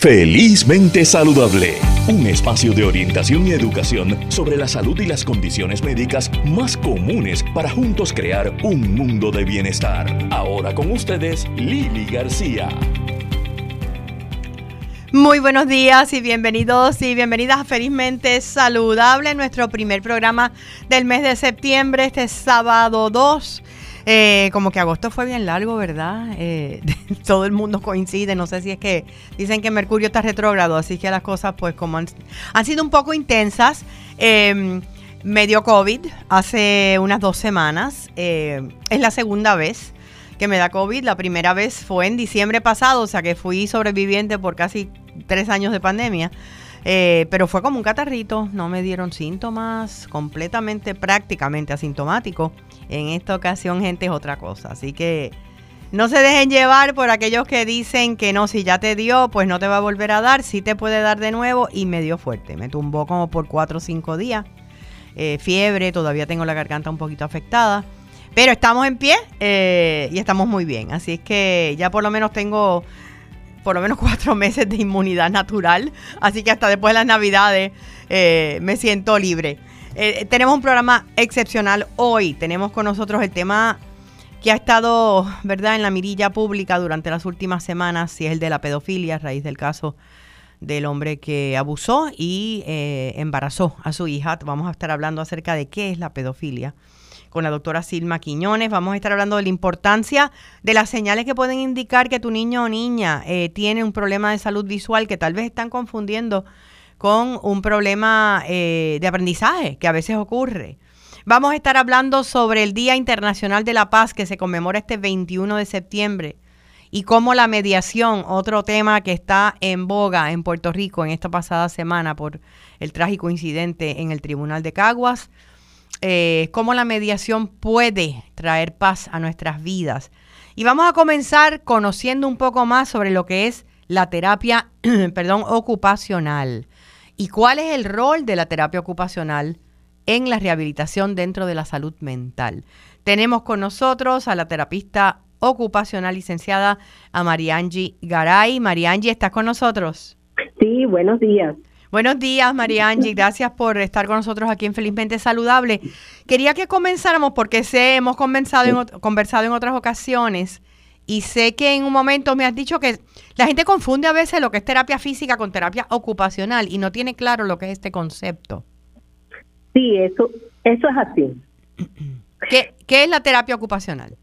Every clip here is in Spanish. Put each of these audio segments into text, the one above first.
Felizmente Saludable, un espacio de orientación y educación sobre la salud y las condiciones médicas más comunes para juntos crear un mundo de bienestar. Ahora con ustedes, Lili García. Muy buenos días y bienvenidos y bienvenidas a Felizmente Saludable, nuestro primer programa del mes de septiembre, este sábado 2 eh, como que agosto fue bien largo, ¿verdad? Eh, todo el mundo coincide, no sé si es que dicen que Mercurio está retrógrado, así que las cosas pues como han, sido un poco intensas. Eh, me dio COVID hace unas dos semanas, eh, es la segunda vez que me da COVID, la primera vez fue en diciembre pasado, o sea que fui sobreviviente por casi tres años de pandemia. pero fue como un catarrito, no me dieron síntomas, completamente, prácticamente asintomático. En esta ocasión, gente, es otra cosa. Así que no se dejen llevar por aquellos que dicen que no, si ya te dio, pues no te va a volver a dar. Sí te puede dar de nuevo y me dio fuerte. Me tumbó como por cuatro o cinco días. Eh, fiebre, todavía tengo la garganta un poquito afectada. Pero estamos en pie eh, y estamos muy bien. Así es que ya por lo menos tengo por lo menos cuatro meses de inmunidad natural. Así que hasta después de las navidades eh, me siento libre. Eh, tenemos un programa excepcional hoy. Tenemos con nosotros el tema que ha estado, ¿verdad?, en la mirilla pública durante las últimas semanas, y es el de la pedofilia a raíz del caso del hombre que abusó y eh, embarazó a su hija. Vamos a estar hablando acerca de qué es la pedofilia con la doctora Silma Quiñones. Vamos a estar hablando de la importancia de las señales que pueden indicar que tu niño o niña eh, tiene un problema de salud visual que tal vez están confundiendo con un problema eh, de aprendizaje que a veces ocurre. Vamos a estar hablando sobre el Día Internacional de la Paz que se conmemora este 21 de septiembre y cómo la mediación, otro tema que está en boga en Puerto Rico en esta pasada semana por el trágico incidente en el Tribunal de Caguas, eh, cómo la mediación puede traer paz a nuestras vidas. Y vamos a comenzar conociendo un poco más sobre lo que es la terapia, perdón, ocupacional. ¿Y cuál es el rol de la terapia ocupacional en la rehabilitación dentro de la salud mental? Tenemos con nosotros a la terapista ocupacional licenciada a Mariangi Garay. Mariangi, ¿estás con nosotros? Sí, buenos días. Buenos días, Mariangi. Gracias por estar con nosotros aquí en Felizmente Saludable. Quería que comenzáramos porque sé, hemos conversado en, conversado en otras ocasiones y sé que en un momento me has dicho que la gente confunde a veces lo que es terapia física con terapia ocupacional y no tiene claro lo que es este concepto. Sí, eso, eso es así. ¿Qué, qué es la terapia ocupacional?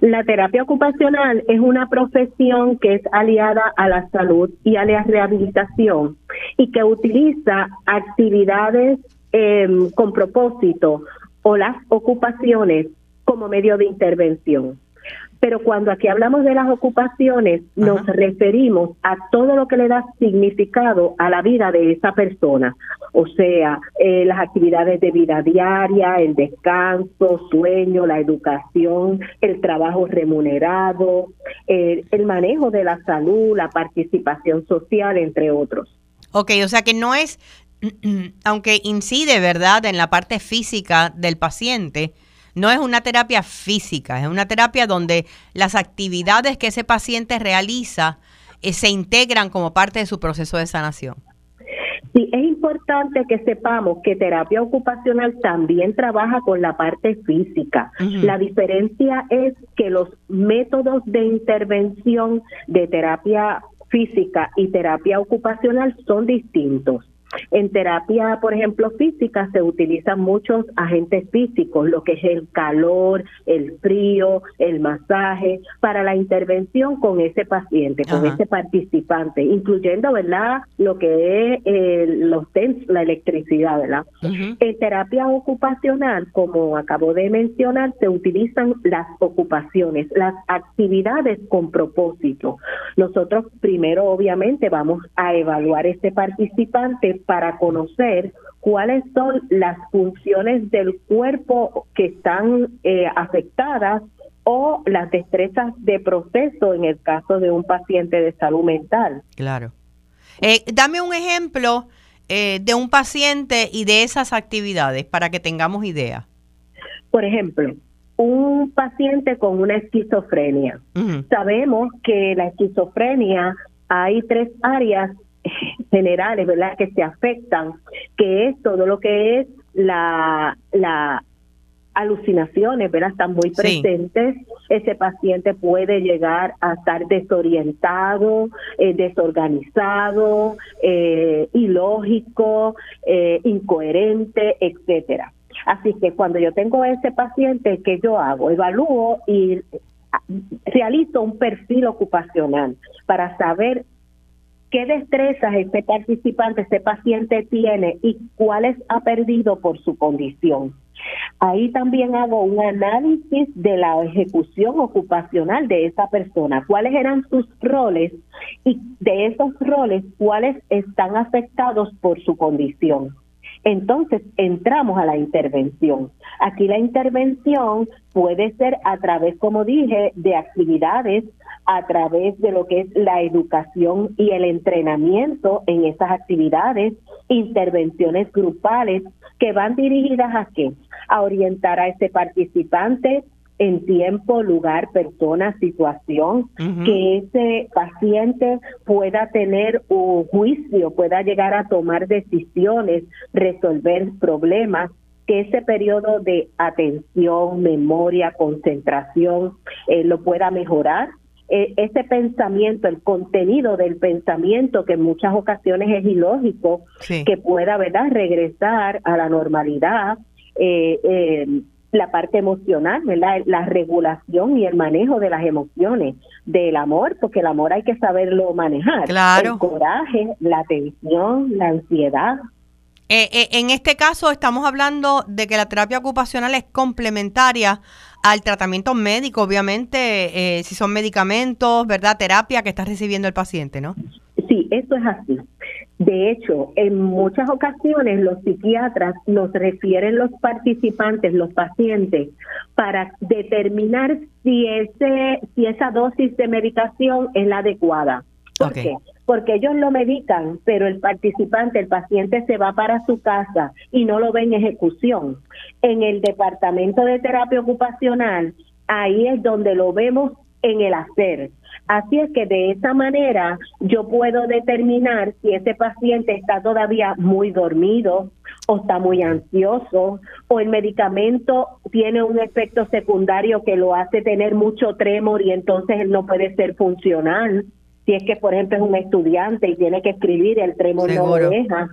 La terapia ocupacional es una profesión que es aliada a la salud y a la rehabilitación y que utiliza actividades em, con propósito o las ocupaciones como medio de intervención. Pero cuando aquí hablamos de las ocupaciones, nos referimos a todo lo que le da significado a la vida de esa persona. O sea, eh, las actividades de vida diaria, el descanso, sueño, la educación, el trabajo remunerado, eh, el manejo de la salud, la participación social, entre otros. Ok, o sea que no es, aunque incide, ¿verdad?, en la parte física del paciente, no es una terapia física, es una terapia donde las actividades que ese paciente realiza eh, se integran como parte de su proceso de sanación. Sí, es importante que sepamos que terapia ocupacional también trabaja con la parte física. La diferencia es que los métodos de intervención de terapia física y terapia ocupacional son distintos. En terapia, por ejemplo, física, se utilizan muchos agentes físicos, lo que es el calor, el frío, el masaje, para la intervención con ese paciente, con ese participante, incluyendo, ¿verdad?, lo que es eh, los la electricidad, ¿verdad? En terapia ocupacional, como acabo de mencionar, se utilizan las ocupaciones, las actividades con propósito. Nosotros primero, obviamente, vamos a evaluar este participante para conocer cuáles son las funciones del cuerpo que están eh, afectadas o las destrezas de proceso en el caso de un paciente de salud mental. Claro. Eh, dame un ejemplo eh, de un paciente y de esas actividades para que tengamos idea. Por ejemplo, un paciente con una esquizofrenia. Sabemos que la esquizofrenia hay tres áreas generales, ¿verdad?, que se afectan, que es todo lo que es la, la alucinaciones, ¿verdad? Están muy presentes. Ese paciente puede llegar a estar desorientado, eh, desorganizado, eh, ilógico, eh, incoherente, etcétera. Así que cuando yo tengo ese paciente, ¿qué yo hago? Evalúo y realizo un perfil ocupacional para saber qué destrezas este participante, este paciente tiene y cuáles ha perdido por su condición. Ahí también hago un análisis de la ejecución ocupacional de esa persona, cuáles eran sus roles y de esos roles cuáles están afectados por su condición. Entonces entramos a la intervención. Aquí la intervención puede ser a través, como dije, de actividades, a través de lo que es la educación y el entrenamiento en esas actividades, intervenciones grupales que van dirigidas a qué? A orientar a ese participante en tiempo, lugar, persona, situación, que ese paciente pueda tener un juicio, pueda llegar a tomar decisiones, resolver problemas, que ese periodo de atención, memoria, concentración eh, lo pueda mejorar. Eh, ese pensamiento, el contenido del pensamiento, que en muchas ocasiones es ilógico, que pueda, ¿verdad?, regresar a la normalidad. Eh, eh la parte emocional, ¿verdad? La regulación y el manejo de las emociones, del amor, porque el amor hay que saberlo manejar. Claro. El coraje, la tensión, la ansiedad. Eh, eh, en este caso estamos hablando de que la terapia ocupacional es complementaria al tratamiento médico, obviamente, eh, si son medicamentos, ¿verdad? Terapia que está recibiendo el paciente, ¿no? Sí, eso es así. De hecho, en muchas ocasiones los psiquiatras nos refieren los participantes, los pacientes, para determinar si ese, si esa dosis de medicación es la adecuada. ¿Por qué? Porque ellos lo medican, pero el participante, el paciente se va para su casa y no lo ve en ejecución. En el departamento de terapia ocupacional, ahí es donde lo vemos en el hacer Así es que de esa manera yo puedo determinar si ese paciente está todavía muy dormido o está muy ansioso o el medicamento tiene un efecto secundario que lo hace tener mucho tremor y entonces él no puede ser funcional. Si es que, por ejemplo, es un estudiante y tiene que escribir, el tremor no lo deja.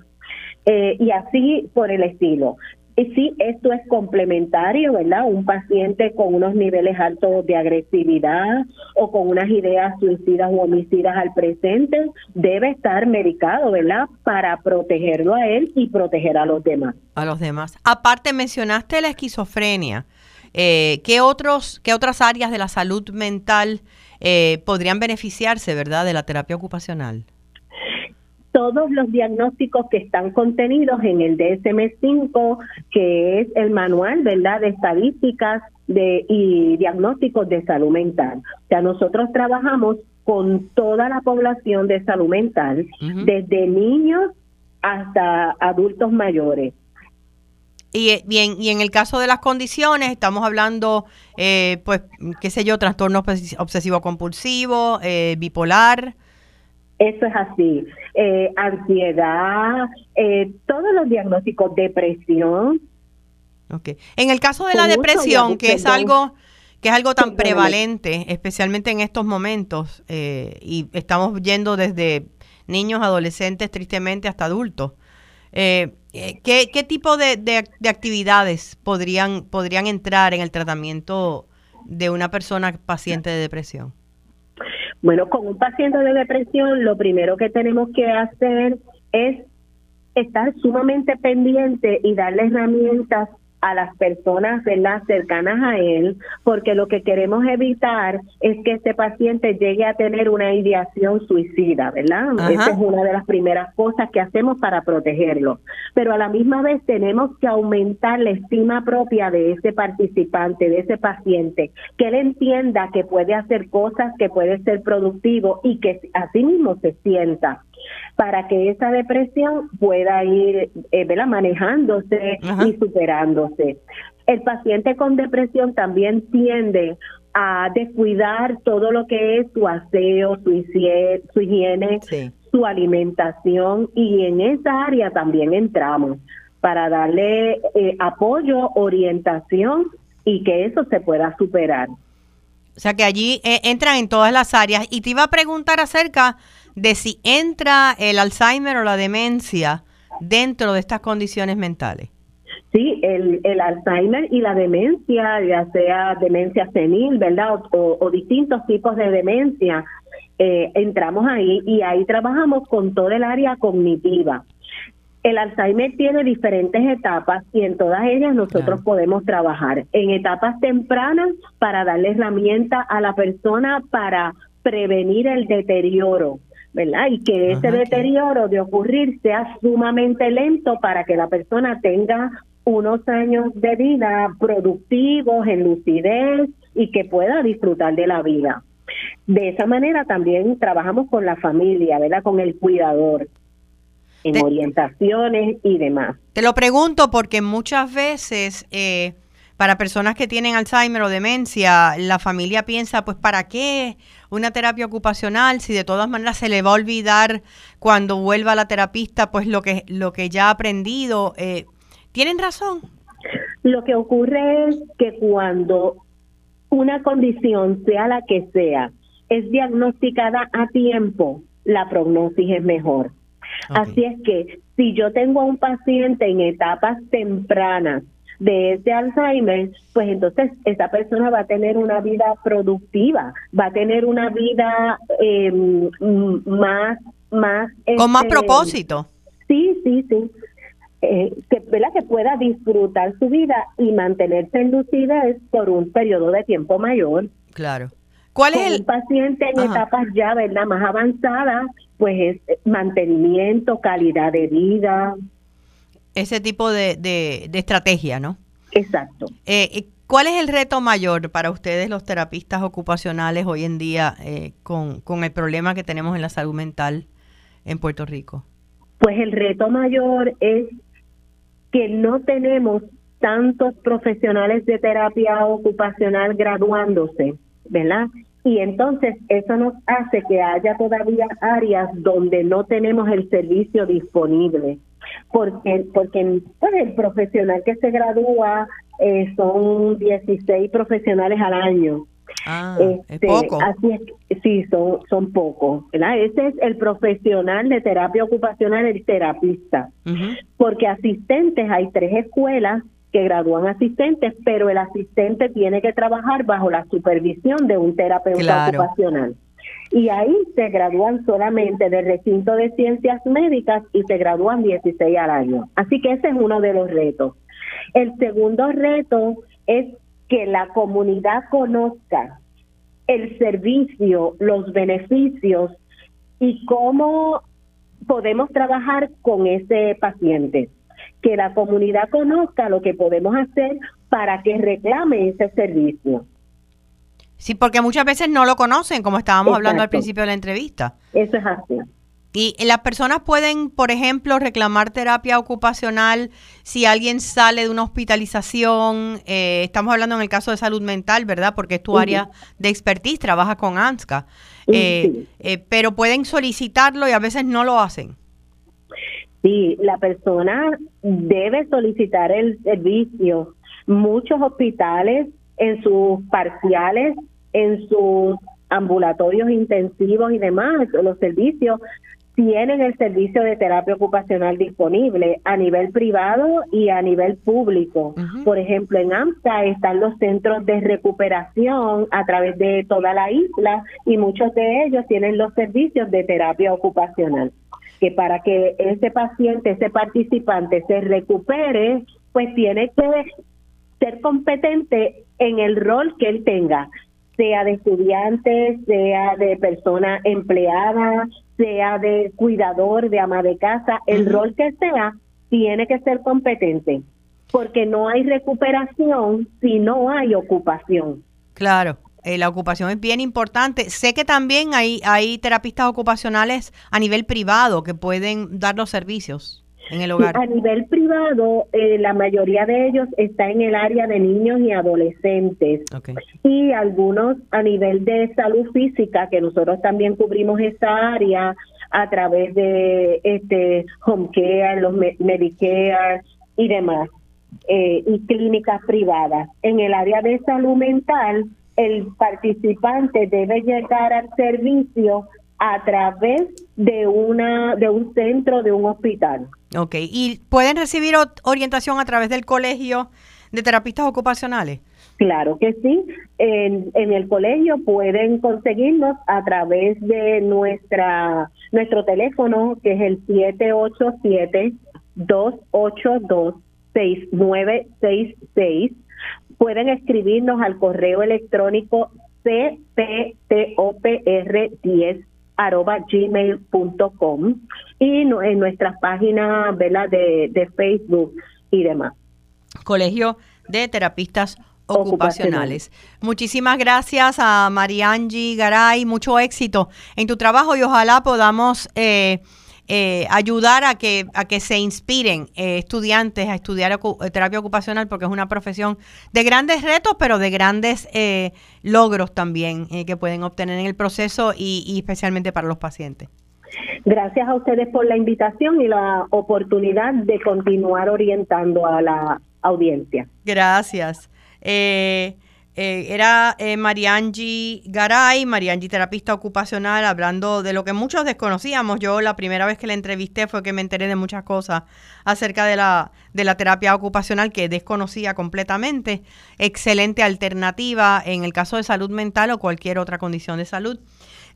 Eh, y así por el estilo. Y sí, esto es complementario, ¿verdad? Un paciente con unos niveles altos de agresividad o con unas ideas suicidas o homicidas al presente debe estar medicado, ¿verdad? Para protegerlo a él y proteger a los demás. A los demás. Aparte, mencionaste la esquizofrenia. Eh, ¿qué, otros, ¿Qué otras áreas de la salud mental eh, podrían beneficiarse, ¿verdad, de la terapia ocupacional? Todos los diagnósticos que están contenidos en el DSM-5, que es el manual, ¿verdad?, de estadísticas de, y diagnósticos de salud mental. O sea, nosotros trabajamos con toda la población de salud mental, desde niños hasta adultos mayores. Y, bien, y en el caso de las condiciones, estamos hablando, eh, pues, qué sé yo, trastorno obsesivo-compulsivo, eh, bipolar. Eso es así. Eh, ansiedad, eh, todos los diagnósticos, depresión. Okay. En el caso de la depresión, que es algo que es algo tan prevalente, especialmente en estos momentos, eh, y estamos yendo desde niños, adolescentes, tristemente, hasta adultos. ¿qué, ¿qué, tipo de, de, actividades podrían, podrían entrar en el tratamiento de una persona paciente de depresión? Bueno, con un paciente de depresión, lo primero que tenemos que hacer es estar sumamente pendiente y darle herramientas a las personas ¿verdad? cercanas a él, porque lo que queremos evitar es que este paciente llegue a tener una ideación suicida, ¿verdad? Esa es una de las primeras cosas que hacemos para protegerlo. Pero a la misma vez tenemos que aumentar la estima propia de ese participante, de ese paciente, que él entienda que puede hacer cosas, que puede ser productivo y que así mismo se sienta para que esa depresión pueda ir eh, manejándose y superándose. El paciente con depresión también tiende a descuidar todo lo que es su aseo, su higiene, su, higiene, su alimentación y en esa área también entramos para darle eh, apoyo, orientación y que eso se pueda superar. O sea que allí eh, entran en todas las áreas. Y te iba a preguntar acerca de si entra el Alzheimer o la demencia dentro de estas condiciones mentales. Sí, el, el Alzheimer y la demencia, ya sea demencia senil, ¿verdad? O, distintos tipos de demencia, eh, entramos ahí y ahí trabajamos con todo el área cognitiva. El Alzheimer tiene diferentes etapas y en todas ellas nosotros podemos trabajar. En etapas tempranas para darle herramienta a la persona para prevenir el deterioro, ¿verdad? Y que ese deterioro de ocurrir sea sumamente lento para que la persona tenga unos años de vida productivos, en lucidez y que pueda disfrutar de la vida. De esa manera también trabajamos con la familia, ¿verdad? Con el cuidador en orientaciones y demás. Te lo pregunto porque muchas veces eh, para personas que tienen Alzheimer o demencia, la familia piensa, pues, ¿para qué una terapia ocupacional si de todas maneras se le va a olvidar cuando vuelva la terapista, pues, lo que, lo que ya ha aprendido? Eh, ¿Tienen razón? Lo que ocurre es que cuando una condición, sea la que sea, es diagnosticada a tiempo, la prognosis es mejor. Así es que si yo tengo a un paciente en etapas tempranas de ese Alzheimer, pues entonces esa persona va a tener una vida productiva, va a tener una vida eh, más, más... Con más este, propósito. Sí, sí, sí. Eh, que, ¿verdad? que pueda disfrutar su vida y mantenerse en lucidez por un periodo de tiempo mayor. Claro. ¿Cuál es el paciente en etapas ya, ¿verdad? Más avanzadas, pues es mantenimiento, calidad de vida. Ese tipo de, de, estrategia, ¿no? Exacto. Eh, eh, ¿Cuál es el reto mayor para ustedes, los terapistas ocupacionales, hoy en día con, con el problema que tenemos en la salud mental en Puerto Rico? Pues el reto mayor es que no tenemos tantos profesionales de terapia ocupacional graduándose, ¿verdad? y entonces eso nos hace que haya todavía áreas donde no tenemos el servicio disponible porque porque pues, el profesional que se gradúa eh, son 16 profesionales al año Ah, es este, poco. Así es, sí, son, son pocos. Ese es el profesional de terapia ocupacional, el terapista. Porque asistentes hay tres escuelas que gradúan asistentes, pero el asistente tiene que trabajar bajo la supervisión de un terapeuta ocupacional. Y ahí se gradúan solamente del recinto de ciencias médicas y se gradúan 16 al año. Así que ese es uno de los retos. El segundo reto es que la comunidad conozca el servicio, los beneficios y cómo podemos trabajar con ese paciente que la comunidad conozca lo que podemos hacer para que reclame ese servicio. Sí, porque muchas veces no lo conocen, como estábamos hablando al principio de la entrevista. Eso es así. Y las personas pueden, por ejemplo, reclamar terapia ocupacional si alguien sale de una hospitalización. Eh, estamos hablando en el caso de salud mental, ¿verdad? Porque es tu área de expertise, trabaja con ANSCA. Eh, eh, pero pueden solicitarlo y a veces no lo hacen. Sí, la persona debe solicitar el servicio. Muchos hospitales en sus parciales, en sus ambulatorios intensivos y demás, los servicios tienen el servicio de terapia ocupacional disponible a nivel privado y a nivel público. Por ejemplo, en AMSA están los centros de recuperación a través de toda la isla y muchos de ellos tienen los servicios de terapia ocupacional que para que ese paciente, ese participante se recupere, pues tiene que ser competente en el rol que él tenga, sea de estudiante, sea de persona empleada, sea de cuidador, de ama de casa, el rol que sea, tiene que ser competente, porque no hay recuperación si no hay ocupación. Claro. Eh, la ocupación es bien importante. Sé que también hay, hay terapistas ocupacionales a nivel privado que pueden dar los servicios. En el hogar. a nivel privado, eh, la mayoría de ellos está en el área de niños y adolescentes. Y algunos a nivel de salud física, que nosotros también cubrimos esa área a través de este home care, los Medicare y demás, eh, y clínicas privadas. En el área de salud mental, el participante debe llegar al servicio a través de una de un centro de un hospital. Ok, ¿y pueden recibir orientación a través del colegio de terapistas ocupacionales? Claro que sí. En, en el colegio pueden conseguirnos a través de nuestra nuestro teléfono que es el 787 282 6966. Pueden escribirnos al correo electrónico cptopr10 arroba gmail.com y en nuestras páginas De, de Facebook y demás. Colegio de Terapistas Ocupacionales. Muchísimas gracias a Mariangi Garay, mucho éxito en tu trabajo y ojalá podamos eh, eh, ayudar a que, a que se inspiren eh, estudiantes a estudiar eh, terapia ocupacional porque es una profesión de grandes retos, pero de grandes logros también que pueden obtener en el proceso y, especialmente para los pacientes. Gracias a ustedes por la invitación y la oportunidad de continuar orientando a la audiencia. Gracias. Eh, era eh, Mariangi Garay, Mariangi terapista ocupacional, hablando de lo que muchos desconocíamos. Yo la primera vez que la entrevisté fue que me enteré de muchas cosas acerca de la, de la terapia ocupacional que desconocía completamente. Excelente alternativa en el caso de salud mental o cualquier otra condición de salud.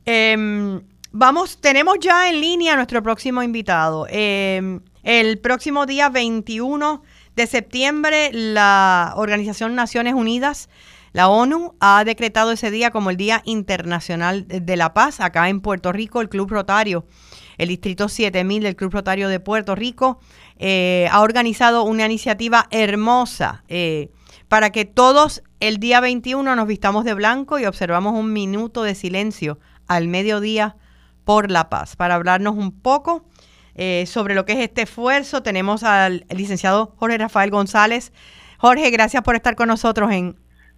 Em, vamos, tenemos ya en línea a nuestro próximo invitado. Em, el próximo día 21 de septiembre, la Organización Naciones Unidas la ONU ha decretado ese día como el Día Internacional de la Paz. Acá en Puerto Rico, el Club Rotario, el Distrito 7000 del Club Rotario de Puerto Rico, eh, ha organizado una iniciativa hermosa eh, para que todos el día 21 nos vistamos de blanco y observamos un minuto de silencio al mediodía por la paz. Para hablarnos un poco eh, sobre lo que es este esfuerzo, tenemos al licenciado Jorge Rafael González. Jorge, gracias por estar con nosotros en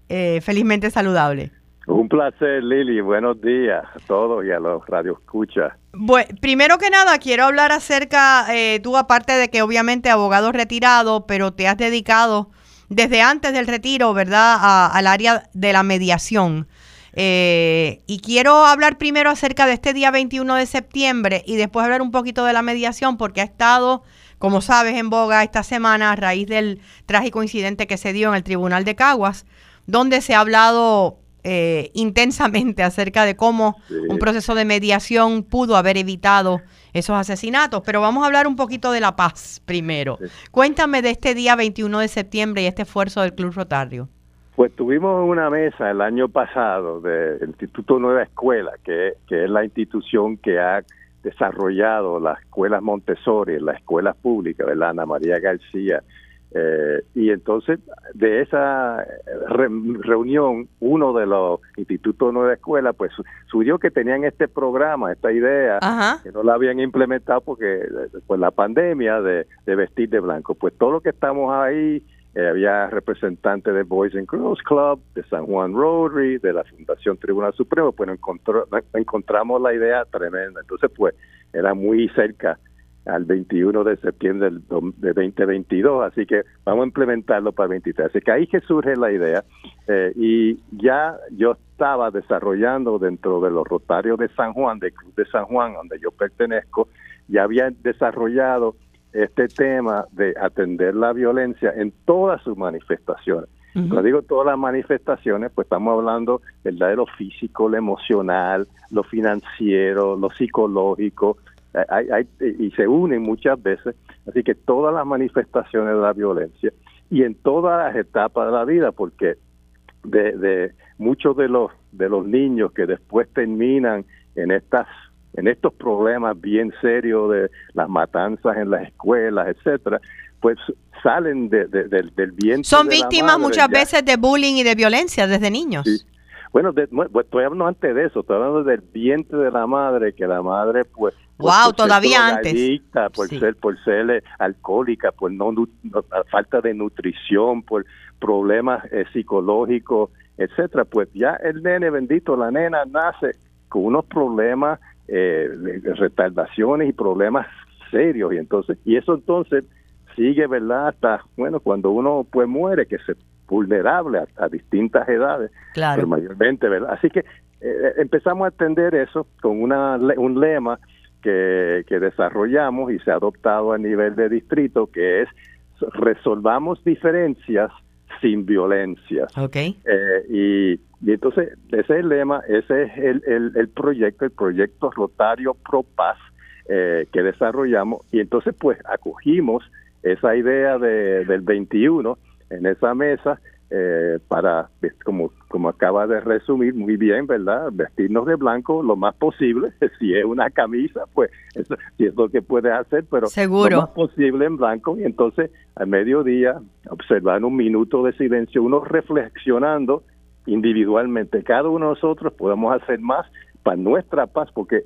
eh, felizmente saludable. Un placer, Lili. Buenos días a todos y a los radioescuchas. Bueno, primero que nada, quiero hablar acerca, eh, tú aparte de que obviamente abogado retirado, pero te has dedicado desde antes del retiro, ¿verdad?, al área de la mediación. Eh, y quiero hablar primero acerca de este día 21 de septiembre y después hablar un poquito de la mediación porque ha estado, como sabes, en boga esta semana a raíz del trágico incidente que se dio en el Tribunal de Caguas donde se ha hablado eh, intensamente acerca de cómo un proceso de mediación pudo haber evitado esos asesinatos. Pero vamos a hablar un poquito de la paz primero. Cuéntame de este día 21 de septiembre y este esfuerzo del Club Rotario. Pues tuvimos una mesa el año pasado del Instituto Nueva Escuela, que, que es la institución que ha desarrollado las escuelas Montessori, las escuelas públicas, ¿verdad? Ana María García eh, y entonces de esa reunión, uno de los institutos de Nueva Escuela, pues subió que tenían este programa, esta idea, que no la habían implementado porque pues la pandemia de, vestir de blanco. Pues todo lo que estamos ahí, eh, había representantes de Boys and Girls Club, de San Juan Rotary, de la Fundación Tribunal Supremo, pues encontró, encontramos la idea tremenda. Entonces, pues era muy cerca al 21 de septiembre del, de 2022, así que vamos a implementarlo para el 23. Así que ahí que surge la idea eh, y ya yo estaba desarrollando dentro de los Rotarios de San Juan, del Club de San Juan, donde yo pertenezco, ya había desarrollado este tema de atender la violencia en todas sus manifestaciones. Cuando digo todas las manifestaciones, pues estamos hablando ¿verdad? de lo físico, lo emocional, lo financiero, lo psicológico, y se unen muchas veces. Así que todas las manifestaciones de la violencia y en todas las etapas de la vida, porque de, muchos de los de los niños que después terminan en estas en estos problemas bien serios de las matanzas en las escuelas, etcétera, pues salen de, del vientre. Son víctimas muchas veces de bullying y de violencia desde niños. Bueno, estoy hablando antes de eso, estoy hablando del vientre de la madre, que la madre pues... Wow, todavía antes. Por ser, por ser eh, alcohólica, por no, falta de nutrición, por problemas eh, psicológicos, etcétera, pues ya el nene bendito, la nena nace con unos problemas eh, de retardaciones y problemas serios. Y entonces y eso entonces sigue verdad hasta bueno cuando uno pues muere que se vulnerable a, distintas edades claro. pero mayormente verdad así que eh, empezamos a atender eso con una un lema que, que desarrollamos y se ha adoptado a nivel de distrito que es resolvamos diferencias sin violencia. Okay. Eh, y, y, entonces, ese es el lema, ese es el, el, el proyecto, el proyecto Rotario Pro Paz eh, que desarrollamos. Y entonces, pues, acogimos esa idea de, del 21 en esa mesa eh, para, como, como acaba de resumir muy bien, ¿verdad? Vestirnos de blanco lo más posible. Si es una camisa, pues eso, si es lo que puedes hacer, pero Seguro. lo más posible en blanco. Y entonces, al mediodía, observar un minuto de silencio, uno reflexionando individualmente. Cada uno de nosotros podemos hacer más para nuestra paz, porque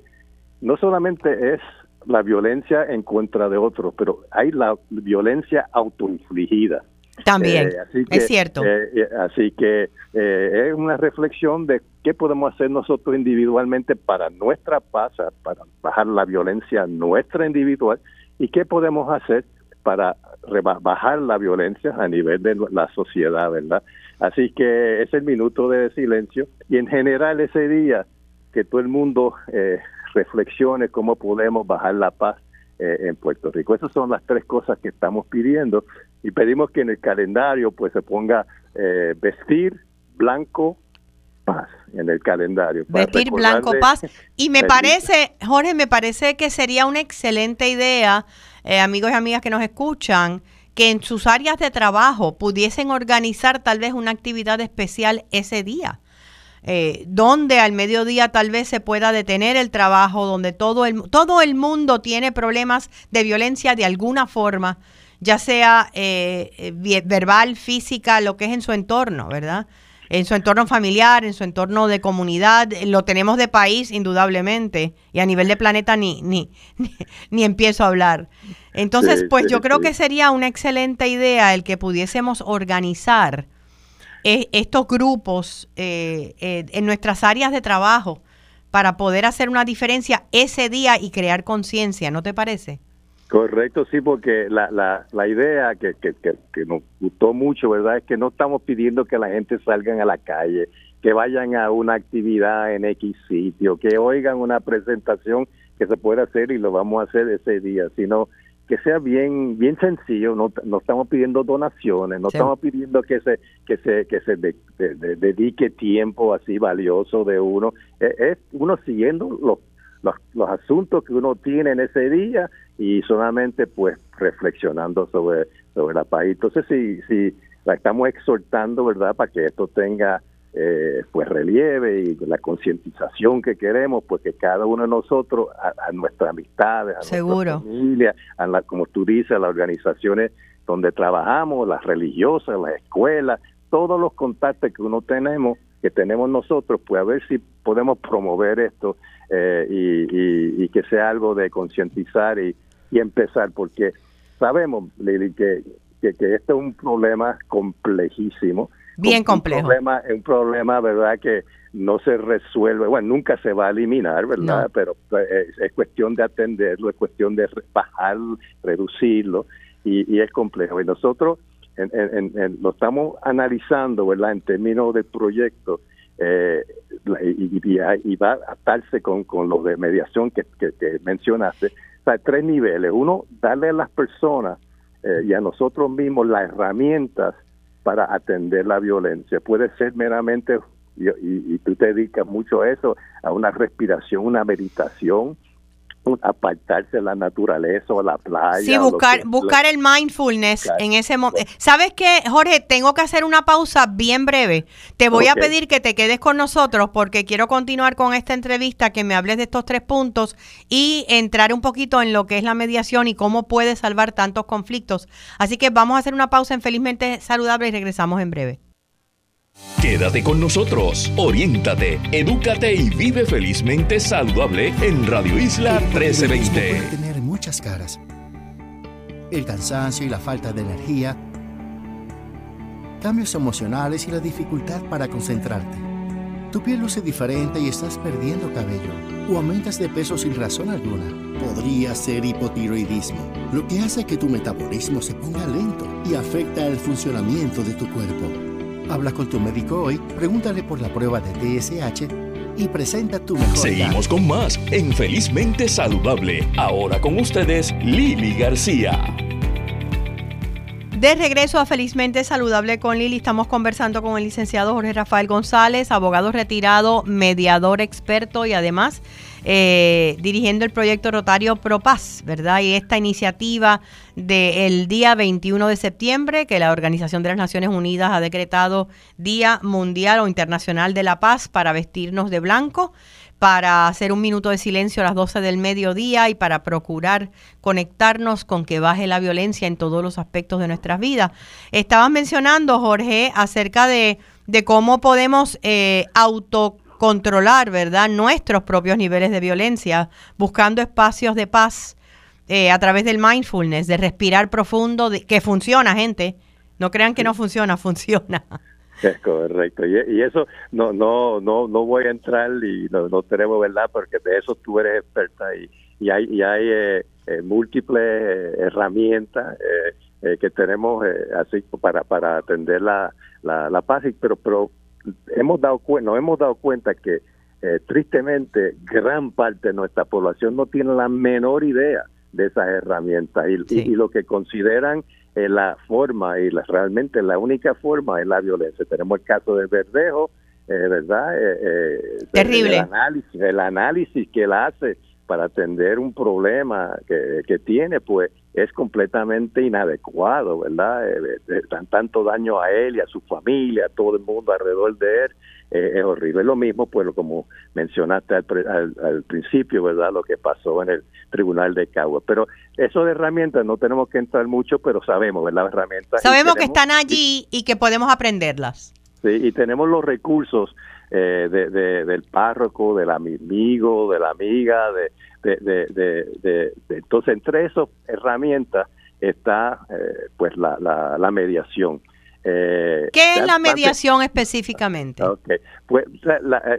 no solamente es la violencia en contra de otros, pero hay la violencia autoinfligida. También, eh, es cierto. Eh, eh, así que es una reflexión de qué podemos hacer nosotros individualmente para nuestra paz, para bajar la violencia nuestra individual y qué podemos hacer para bajar la violencia a nivel de la sociedad, ¿verdad? Así que es el minuto de silencio y en general ese día que todo el mundo reflexione cómo podemos bajar la paz en Puerto Rico. Esas son las tres cosas que estamos pidiendo y pedimos que en el calendario pues se ponga eh, vestir blanco paz en el calendario. Vestir blanco paz. Y me parece, Jorge, me parece que sería una excelente idea, eh, amigos y amigas que nos escuchan, que en sus áreas de trabajo pudiesen organizar tal vez una actividad especial ese día. Eh, donde al mediodía tal vez se pueda detener el trabajo, donde todo el, todo el mundo tiene problemas de violencia de alguna forma ya sea eh, eh verbal, física, lo que es en su entorno, ¿verdad? En su entorno familiar, en su entorno de comunidad, lo tenemos de país indudablemente y a nivel de planeta ni, ni, ni, empiezo a hablar. Entonces, pues yo creo que sería una excelente idea el que pudiésemos organizar eh, estos grupos eh, en nuestras áreas de trabajo para poder hacer una diferencia ese día y crear conciencia, ¿no te parece? Correcto, sí, porque la, la, la idea que, que, que, nos gustó mucho, ¿verdad? Es que no estamos pidiendo que la gente salgan a la calle, que vayan a una actividad en X sitio, que oigan una presentación que se puede hacer y lo vamos a hacer ese día, sino que sea bien bien sencillo, no, no estamos pidiendo donaciones, no estamos pidiendo que se que se que se dedique tiempo así valioso de uno, es, es uno siguiendo los los, los asuntos que uno tiene en ese día y solamente pues reflexionando sobre, sobre la paz. Entonces, si, si la estamos exhortando, ¿verdad?, para que esto tenga eh, pues relieve y la concientización que queremos, pues que cada uno de nosotros, a, nuestras amistades, a nuestra familia, a la, como tú dices, a las organizaciones donde trabajamos, las religiosas, las escuelas, todos los contactos que uno tenemos, que tenemos nosotros, pues a ver si podemos promover esto eh, y, y, que sea algo de concientizar y, y, empezar, porque sabemos, Lili, que, que, esto es un problema complejísimo. Bien complejo. Un problema, un problema, ¿verdad?, que no se resuelve, bueno, nunca se va a eliminar, ¿verdad? Pero pues, es, cuestión de atenderlo, es cuestión de bajar, reducirlo, y, y es complejo. Y nosotros en, lo estamos analizando, ¿verdad?, en términos del proyecto, eh, y, va a atarse con, con lo de mediación que, que, mencionaste. O sea, tres niveles. Uno, darle a las personas eh, y a nosotros mismos las herramientas para atender la violencia. Puede ser meramente, y, y tú te dedicas mucho a eso, a una respiración, una meditación, apartarse de la naturaleza o la playa. Sí, buscar, buscar el mindfulness en ese momento. ¿Sabes qué, Jorge? Tengo que hacer una pausa bien breve. Te voy a pedir que te quedes con nosotros porque quiero continuar con esta entrevista, que me hables de estos tres puntos y entrar un poquito en lo que es la mediación y cómo puede salvar tantos conflictos. Así que vamos a hacer una pausa en Felizmente Saludable y regresamos en breve. Quédate con nosotros, oriéntate, edúcate y vive felizmente saludable en Radio Isla 1320. Puede tener muchas caras. El cansancio y la falta de energía, cambios emocionales y la dificultad para concentrarte. Tu piel luce diferente y estás perdiendo cabello o aumentas de peso sin razón alguna. Podría ser hipotiroidismo, lo que hace que tu metabolismo se ponga lento y afecta el funcionamiento de tu cuerpo. Habla con tu médico hoy, pregúntale por la prueba de TSH y presenta tu mejor. Seguimos con más en Felizmente Saludable. Ahora con ustedes, Lili García. De regreso a Felizmente Saludable con Lili, estamos conversando con el licenciado Jorge Rafael González, abogado retirado, mediador experto y además eh, dirigiendo el proyecto Rotario ProPaz, ¿verdad? Y esta iniciativa del día 21 de septiembre, que la Organización de las Naciones Unidas ha decretado Día Mundial o Internacional de la Paz para vestirnos de blanco para hacer un minuto de silencio a las 12 del mediodía y para procurar conectarnos con que baje la violencia en todos los aspectos de nuestras vidas. Estabas mencionando, Jorge, acerca de, cómo podemos eh, auto controlar, ¿verdad?, nuestros propios niveles de violencia, buscando espacios de paz eh, a través del mindfulness, de respirar profundo, que funciona, gente. No crean que no funciona, funciona. Es correcto. Y, eso no no no no voy a entrar y no, tenemos verdad porque de eso tú eres experta y, y hay y hay eh, eh, múltiples herramientas que tenemos así para para atender la la, la paz pero pero hemos dado nos hemos dado cuenta que eh, tristemente gran parte de nuestra población no tiene la menor idea de esas herramientas y, lo que consideran eh, la forma y realmente la única forma es la violencia. Tenemos el caso de Verdejo, eh, ¿verdad? Terrible. El análisis, el análisis que él hace para atender un problema que, que tiene, pues es completamente inadecuado, ¿verdad? Eh, dan tanto daño a él y a su familia, a todo el mundo alrededor de él, eh, es horrible. Lo mismo, pues, como mencionaste al, principio, ¿verdad? Lo que pasó en el Tribunal de Cagua. Pero eso de herramientas no tenemos que entrar mucho, pero sabemos, ¿verdad? Las herramientas. Sabemos que están allí y que podemos aprenderlas. Sí, y tenemos los recursos eh, de, del párroco, del amigo, de la amiga, de, de, entonces entre esas herramientas está eh, pues la, la, mediación. Eh, ¿Qué es la mediación específicamente? Okay. Pues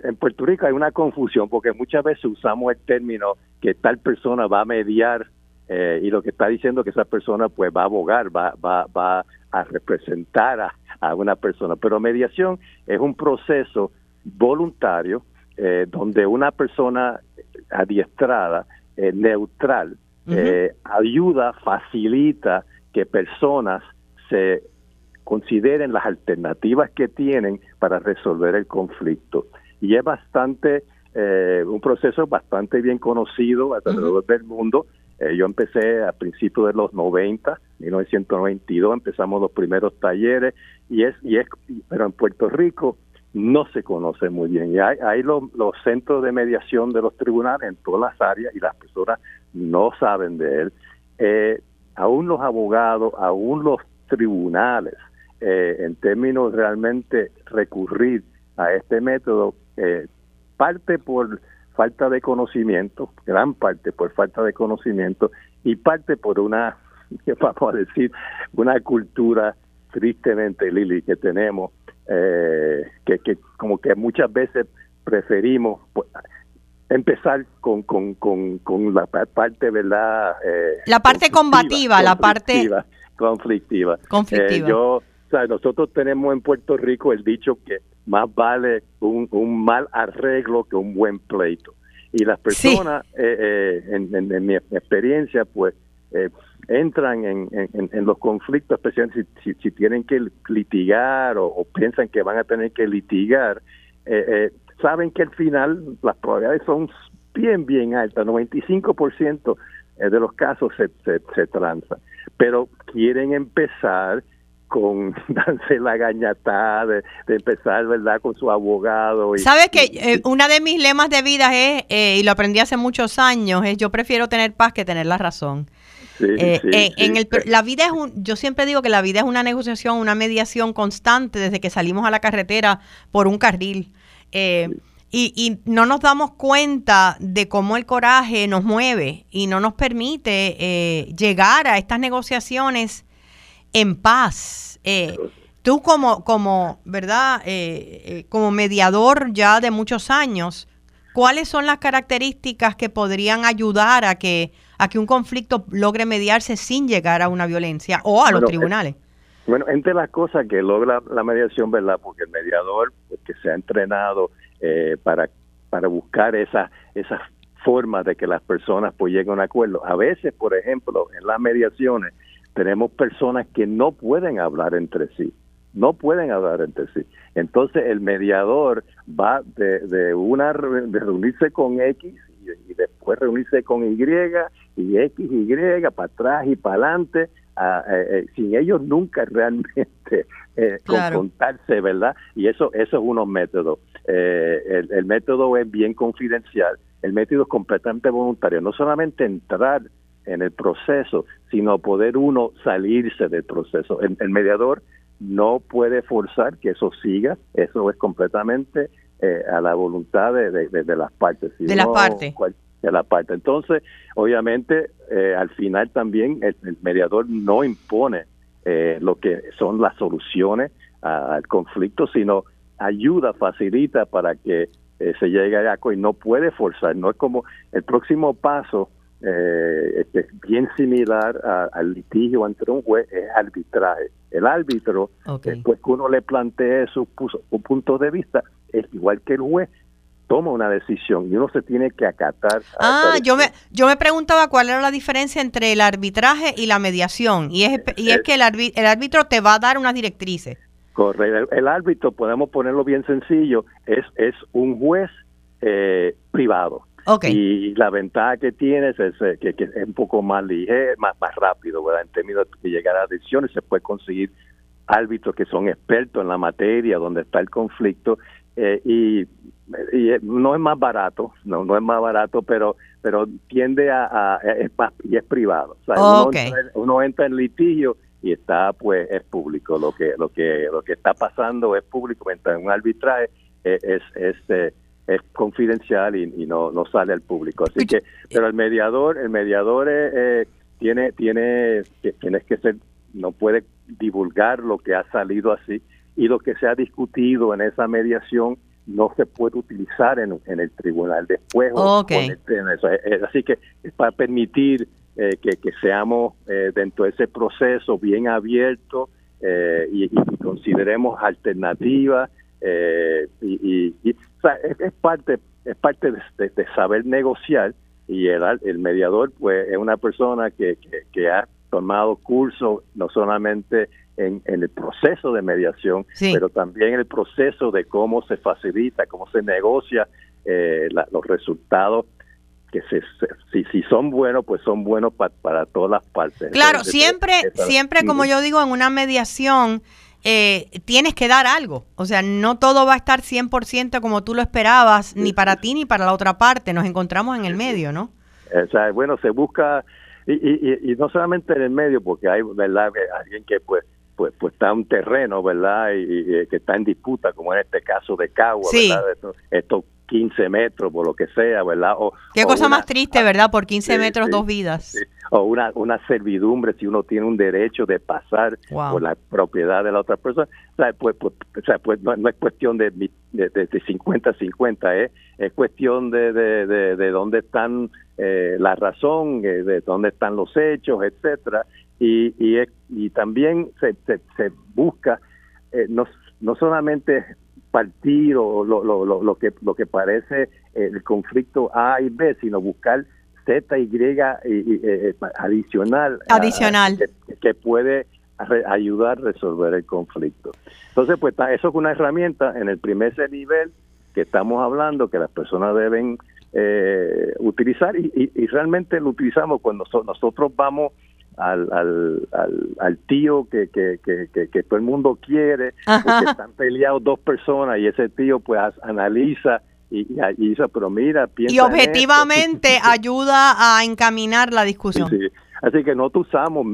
en Puerto Rico hay una confusión porque muchas veces usamos el término que tal persona va a mediar y lo que está diciendo que esa persona pues va a abogar, va, va, va a representar a, a una persona. Pero mediación es un proceso voluntario eh, donde una persona adiestrada, eh, neutral, eh, ayuda, facilita que personas se consideren las alternativas que tienen para resolver el conflicto. Y es bastante, un proceso bastante bien conocido alrededor del mundo. yo empecé a principios de los 90, 1992, empezamos los primeros talleres, y es, y es, pero en Puerto Rico no se conoce muy bien. Y hay, los, centros de mediación de los tribunales en todas las áreas y las personas no saben de él. Eh, aún los abogados, aún los tribunales, eh, en términos realmente recurrir a este método, eh, parte por falta de conocimiento, gran parte por falta de conocimiento y parte por una, vamos a decir, una cultura tristemente, Lili, que tenemos eh, que, que como que muchas veces preferimos pues, empezar con, con, con, la parte, ¿verdad? Eh, la parte combativa, la parte conflictiva. conflictiva. Eh, yo, o sea, nosotros tenemos en Puerto Rico el dicho que más vale un, un mal arreglo que un buen pleito. Y las personas, eh, en, en, mi experiencia, pues, entran en, en, los conflictos, especialmente si, si, tienen que litigar o, piensan que van a tener que litigar, eh, eh, saben que al final las probabilidades son bien, bien altas, 95% de los casos se, se, se transan, pero quieren empezar con darse la gañatada, de, empezar, ¿verdad?, con su abogado. Y, ¿Sabes que eh, una de mis lemas de vida es, eh, y lo aprendí hace muchos años, es yo prefiero tener paz que tener la razón. Eh, en el, la vida es un, yo siempre digo que la vida es una negociación, una mediación constante desde que salimos a la carretera por un carril. y, y, no nos damos cuenta de cómo el coraje nos mueve y no nos permite llegar a estas negociaciones en paz. Eh, tú como, como, ¿verdad? Eh, eh, como mediador ya de muchos años, ¿cuáles son las características que podrían ayudar a que, a que un conflicto logre mediarse sin llegar a una violencia o a los tribunales? bueno, entre las cosas que logra la mediación, ¿verdad? Porque el mediador pues, que se ha entrenado para, para buscar esas esas formas de que las personas pues lleguen a un acuerdo. A veces, por ejemplo, en las mediaciones, tenemos personas que no pueden hablar entre sí, no pueden hablar entre sí. Entonces el mediador va de, de una de reunirse con X y, después reunirse con Y y X y para atrás y para adelante, eh, eh, sin ellos nunca realmente eh, confrontarse, ¿verdad? Y eso eso es unos métodos. Eh, el, el método es bien confidencial, el método es completamente voluntario, no solamente entrar en el proceso, sino poder uno salirse del proceso. El, mediador no puede forzar que eso siga, eso es completamente eh, a la voluntad de, las partes. de las partes. De la parte. Entonces, obviamente, eh, al final también el, mediador no impone eh, lo que son las soluciones al conflicto, sino ayuda, facilita para que se llegue a y no puede forzar. No es como el próximo paso eh, es bien similar al litigio entre un juez, es arbitraje. El árbitro, después que uno le plantee su, su punto de vista, es igual que el juez, toma una decisión y uno se tiene que acatar. ah, yo me, yo me preguntaba cuál era la diferencia entre el arbitraje y la mediación. Y es, y es, que el, el árbitro te va a dar unas directrices. Correcto. El, árbitro, podemos ponerlo bien sencillo, es, es un juez eh, privado. Y la ventaja que tienes es eh, que, es un poco más ligero, más, más rápido, ¿verdad? En términos de llegar a decisiones, se puede conseguir árbitros que son expertos en la materia donde está el conflicto eh, y, y, no es más barato, no no es más barato, pero pero tiende a, es y es privado. uno, entra, en litigio y está pues es público lo que lo que lo que está pasando es público mientras en un arbitraje eh, es es, es es confidencial y, no, no sale al público. Así que, pero el mediador, el mediador eh, tiene, tiene, tienes que ser, no puede divulgar lo que ha salido así y lo que se ha discutido en esa mediación no se puede utilizar en, en el tribunal después. Así que es para permitir eh, que, que, seamos eh, dentro de ese proceso bien abierto y, y, consideremos alternativas y, y, es, parte es parte de, saber negociar y el, el mediador pues es una persona que, que, ha tomado curso no solamente en, en, el proceso de mediación, pero también en el proceso de cómo se facilita, cómo se negocia eh, los resultados que se, si, si son buenos, pues son buenos para todas las partes. Claro, siempre, siempre como yo digo, en una mediación eh, tienes que dar algo. O sea, no todo va a estar 100% como tú lo esperabas, ni para ti ni para la otra parte. Nos encontramos en el medio, ¿no? O sea, bueno, se busca, y, y, y no solamente en el medio, porque hay, ¿verdad? Alguien que pues pues, pues está un terreno, ¿verdad? Y, que está en disputa, como en este caso de Cagua, ¿verdad? Estos, 15 metros, por lo que sea, ¿verdad? O, Qué cosa más triste, ¿verdad? Por 15 metros, dos vidas o una, una servidumbre si uno tiene un derecho de pasar por la propiedad de la otra persona. O sea, pues, pues, o sea, pues no, es cuestión de, de, de 50-50, ¿eh? es cuestión de, de, de, dónde están eh, la razón, eh, de dónde están los hechos, etcétera y, y, y también se, se, busca eh, no, no solamente partir o lo, lo, lo, lo que lo que parece el conflicto A y B, sino buscar Z, Y, y, eh, adicional, adicional. que, puede ayudar a resolver el conflicto. Entonces, pues eso es una herramienta en el primer nivel que estamos hablando que las personas deben eh, utilizar y, realmente lo utilizamos cuando nosotros vamos al, al, al, tío que, que, que, que, todo el mundo quiere, porque están peleados dos personas y ese tío pues analiza y, y, dice, pero mira, piensa Y objetivamente ayuda a encaminar la discusión. Así que nosotros usamos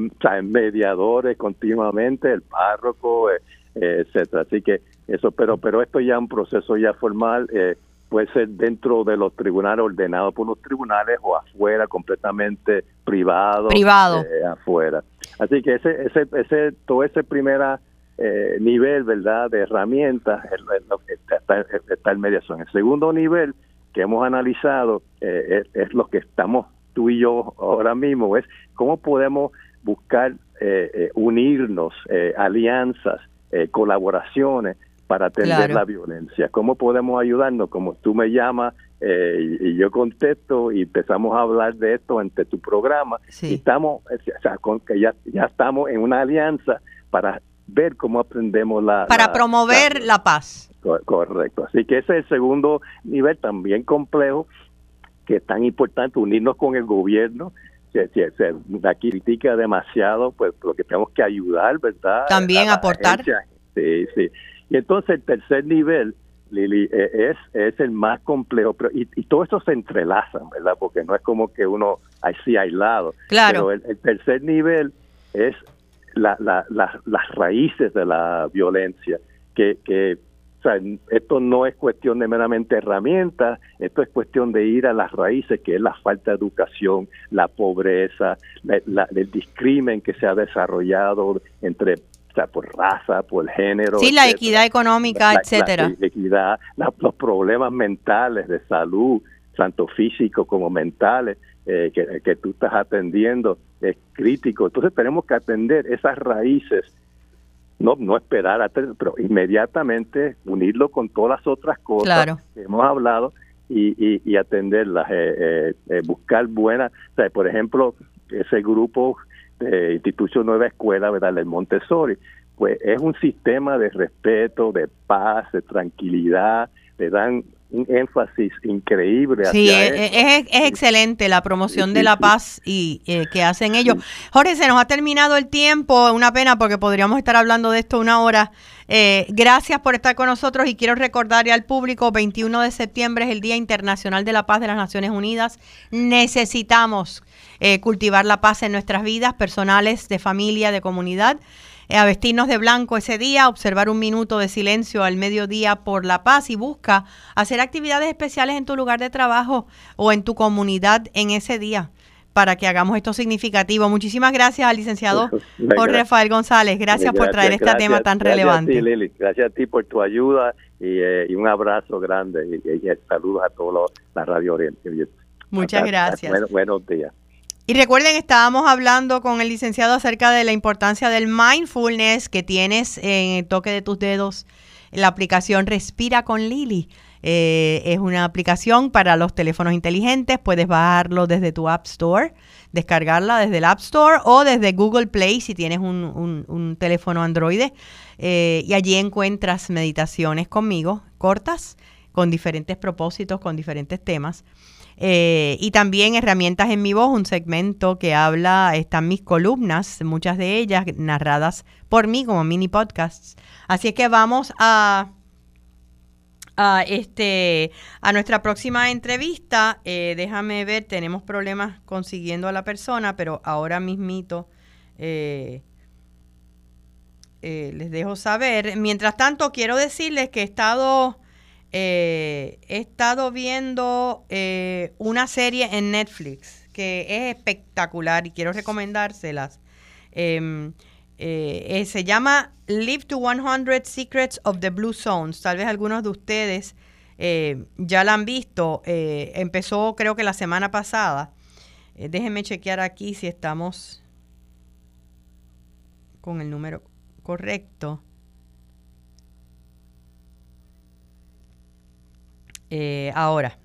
mediadores continuamente, el párroco, eh, etcétera. Así que eso, pero pero esto ya es un proceso ya formal. Eh, puede ser dentro de los tribunales, ordenado por los tribunales o afuera, completamente privado. Privado. Eh, afuera. Así que ese, ese, ese, todo ese primer eh, nivel, ¿verdad?, de herramientas es, lo que está, está, en mediación. El segundo nivel que hemos analizado eh, es, lo que estamos tú y yo ahora mismo, es cómo podemos buscar unirnos, alianzas, colaboraciones para atender la violencia. ¿Cómo podemos ayudarnos? Como tú me llamas eh, y, yo contesto y empezamos a hablar de esto ante tu programa. Y estamos, o sea, con que ya, ya estamos en una alianza para ver cómo aprendemos la... Para promover la, paz. correcto. Así que ese es el segundo nivel también complejo, que es tan importante unirnos con el gobierno. Si, se la critica demasiado, pues lo que tenemos que ayudar, ¿verdad? También aportar. Sí, sí. Y entonces el tercer nivel, Lili, e, es, es el más complejo, pero y, todo eso se entrelaza, ¿verdad? Porque no es como que uno así aislado. Claro. Pero el, tercer nivel es la, la, las raíces de la violencia, que, que o sea, esto no es cuestión de meramente herramientas, esto es cuestión de ir a las raíces, que es la falta de educación, la pobreza, el discrimen que se ha desarrollado entre sea, por raza, por género. Sí, la equidad económica, etcétera. La equidad, los problemas mentales de salud, tanto físicos como mentales, eh, que, que tú estás atendiendo, es crítico. Entonces tenemos que atender esas raíces no no esperar a pero inmediatamente unirlo con todas las otras cosas que hemos hablado y, y, atenderlas eh, eh, buscar buenas por ejemplo ese grupo de Institución Nueva Escuela, ¿verdad? El Montessori, pues es un sistema de respeto, de paz, de tranquilidad, le dan un énfasis increíble. Sí, es, excelente la promoción de la paz y eh, que hacen ellos. Jorge, se nos ha terminado el tiempo, una pena porque podríamos estar hablando de esto una hora. Eh, gracias por estar con nosotros y quiero recordarle al público, 21 de septiembre es el Día Internacional de la Paz de las Naciones Unidas. Necesitamos eh, cultivar la paz en nuestras vidas personales, de familia, de comunidad. Eh, a vestirnos de blanco ese día, observar un minuto de silencio al mediodía por la paz y busca hacer actividades especiales en tu lugar de trabajo o en tu comunidad en ese día para que hagamos esto significativo. Muchísimas gracias al licenciado Jorge Rafael González. Gracias, por traer este tema tan relevante. A ti, Lili. Gracias a ti por tu ayuda y, eh, un abrazo grande y, saludos a todos la Radio Oriente. Muchas gracias. buenos días. Y recuerden, estábamos hablando con el licenciado acerca de la importancia del mindfulness que tienes en el toque de tus dedos. La aplicación Respira con Lili. Eh, es una aplicación para los teléfonos inteligentes. Puedes bajarlo desde tu App Store, descargarla desde el App Store o desde Google Play si tienes un, teléfono Android. Eh, y allí encuentras meditaciones conmigo, cortas, con diferentes propósitos, con diferentes temas. Eh, y también herramientas en mi voz, un segmento que habla, están mis columnas, muchas de ellas narradas por mí como mini podcasts. Así es que vamos a, a, este, a nuestra próxima entrevista. Eh, déjame ver, tenemos problemas consiguiendo a la persona, pero ahora mismito eh, les dejo saber. Mientras tanto, quiero decirles que he estado eh, he estado viendo eh, una serie en Netflix que es espectacular y quiero recomendárselas. Em, eh, se llama Live to 100 Secrets of the Blue Zones. Tal vez algunos de ustedes ya la han visto. empezó creo que la semana pasada. déjenme chequear aquí si estamos con el número correcto. Eh, ahora,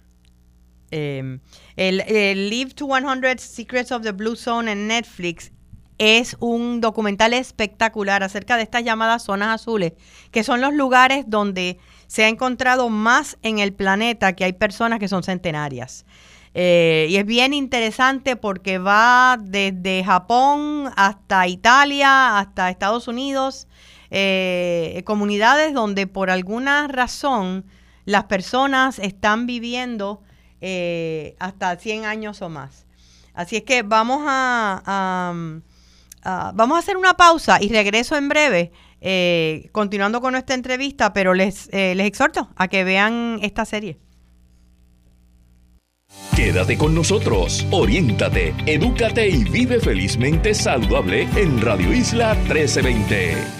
em, el, Live to 100 Secrets of the Blue Zone en Netflix es un documental espectacular acerca de estas llamadas zonas azules, que son los lugares donde se ha encontrado más en el planeta que hay personas que son centenarias. Eh, y es bien interesante porque va desde Japón hasta Italia, hasta Estados Unidos, eh, comunidades donde por alguna razón las personas están viviendo eh, hasta 100 años o más. Así es que vamos a, vamos a hacer una pausa y regreso en breve, continuando con nuestra entrevista, pero les, les exhorto a que vean esta serie. Quédate con nosotros, oriéntate, edúcate y vive felizmente saludable en Radio Isla 1320.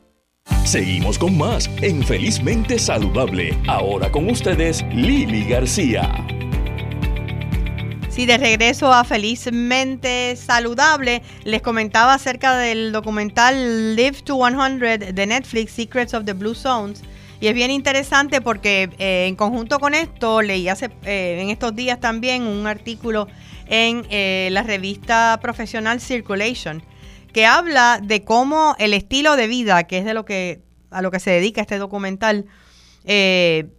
Seguimos con más en Felizmente Saludable. Ahora con ustedes, Lili García. Sí, de regreso a Felizmente Saludable, les comentaba acerca del documental Live to 100 de Netflix, Secrets of the Blue Zones. Y es bien interesante porque eh, en conjunto con esto leí hace, eh, en estos días también un artículo en eh, la revista profesional Circulation que habla de cómo el estilo de vida, que es de lo que a lo que se dedica este documental, eh,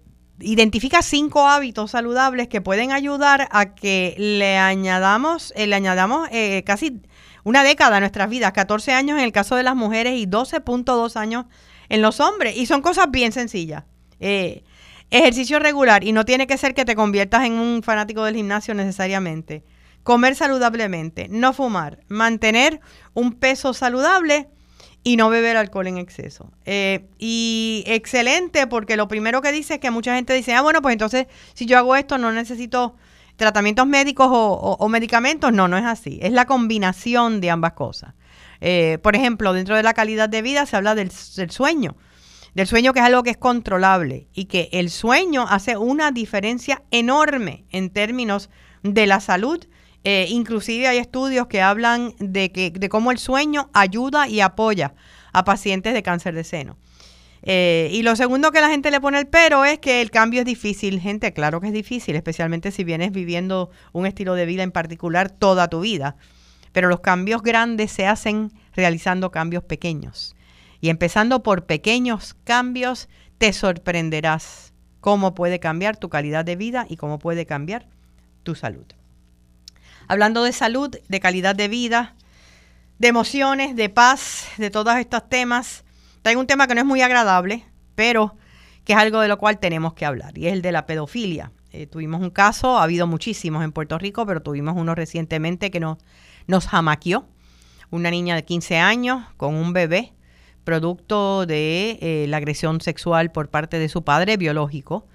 identifica cinco hábitos saludables que pueden ayudar a que le añadamos, eh, le añadamos eh, casi una década a nuestras vidas, 14 años en el caso de las mujeres y 12.2 años en los hombres. Y son cosas bien sencillas. ejercicio regular y no tiene que ser que te conviertas en un fanático del gimnasio necesariamente comer saludablemente, no fumar, mantener un peso saludable y no beber alcohol en exceso. Eh, y excelente porque lo primero que dice es que mucha gente dice, ah, bueno, pues entonces si yo hago esto no necesito tratamientos médicos o, medicamentos. No, no es así. Es la combinación de ambas cosas. Eh, por ejemplo, dentro de la calidad de vida se habla del, del sueño del sueño que es algo que es controlable y que el sueño hace una diferencia enorme en términos de la salud eh, inclusive hay estudios que hablan de, que, de cómo el sueño ayuda y apoya a pacientes de cáncer de seno. Eh, y lo segundo que la gente le pone el pero es que el cambio es difícil. Gente, claro que es difícil, especialmente si vienes viviendo un estilo de vida en particular toda tu vida. Pero los cambios grandes se hacen realizando cambios pequeños. Y empezando por pequeños cambios, te sorprenderás cómo puede cambiar tu calidad de vida y cómo puede cambiar tu salud hablando de salud, de calidad de vida, de emociones, de paz, de todos estos temas. Traigo un tema que no es muy agradable, pero que es algo de lo cual tenemos que hablar, y es el de la pedofilia. Eh, tuvimos un caso, ha habido muchísimos en Puerto Rico, pero tuvimos uno recientemente que nos, nos jamaqueó. Una niña de 15 años con un bebé, producto de eh, la agresión sexual por parte de su padre biológico.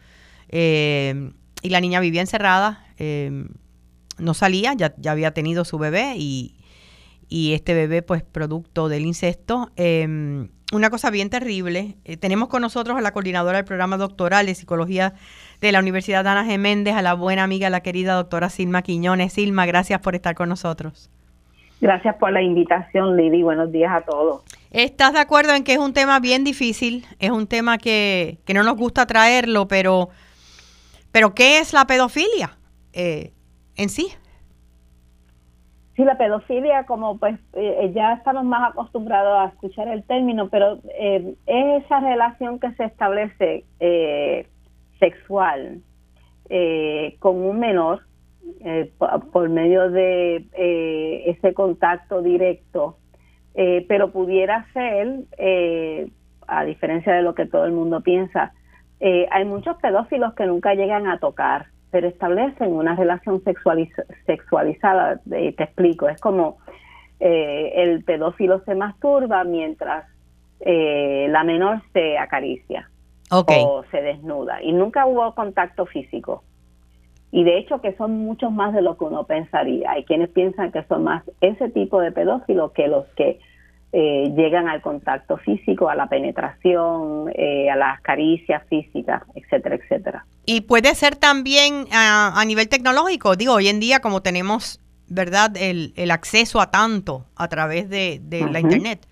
Eh, y la niña vivía encerrada no salía, ya, ya había tenido su bebé y, este bebé pues producto del incesto. Em, una cosa bien terrible. Eh, tenemos con nosotros a la coordinadora del programa doctoral de psicología de la Universidad Ana G. Méndez, a la buena amiga, la querida doctora Silma Quiñones. Silma, gracias por estar con nosotros. Gracias por la invitación, Lili. Buenos días a todos. ¿Estás de acuerdo en que es un tema bien difícil? Es un tema que, que no nos gusta traerlo, pero, pero ¿qué es la pedofilia? Eh, en sí. Sí, la pedofilia, como pues eh, ya estamos más acostumbrados a escuchar el término, pero eh, es esa relación que se establece eh, sexual con un menor por, medio de ese contacto directo, pero pudiera ser, a diferencia de lo que todo el mundo piensa, hay muchos pedófilos que nunca llegan a tocar pero establecen una relación sexualizada, te explico, es como eh, el pedófilo se masturba mientras eh, la menor se acaricia o se desnuda y nunca hubo contacto físico. Y de hecho que son muchos más de lo que uno pensaría. Hay quienes piensan que son más ese tipo de pedófilos que los que eh, llegan al contacto físico, a la penetración, a las caricias físicas, etcétera, etcétera. Y puede ser también a, nivel tecnológico. Digo, hoy en día como tenemos, ¿verdad?, el, el acceso a tanto a través de, la Internet.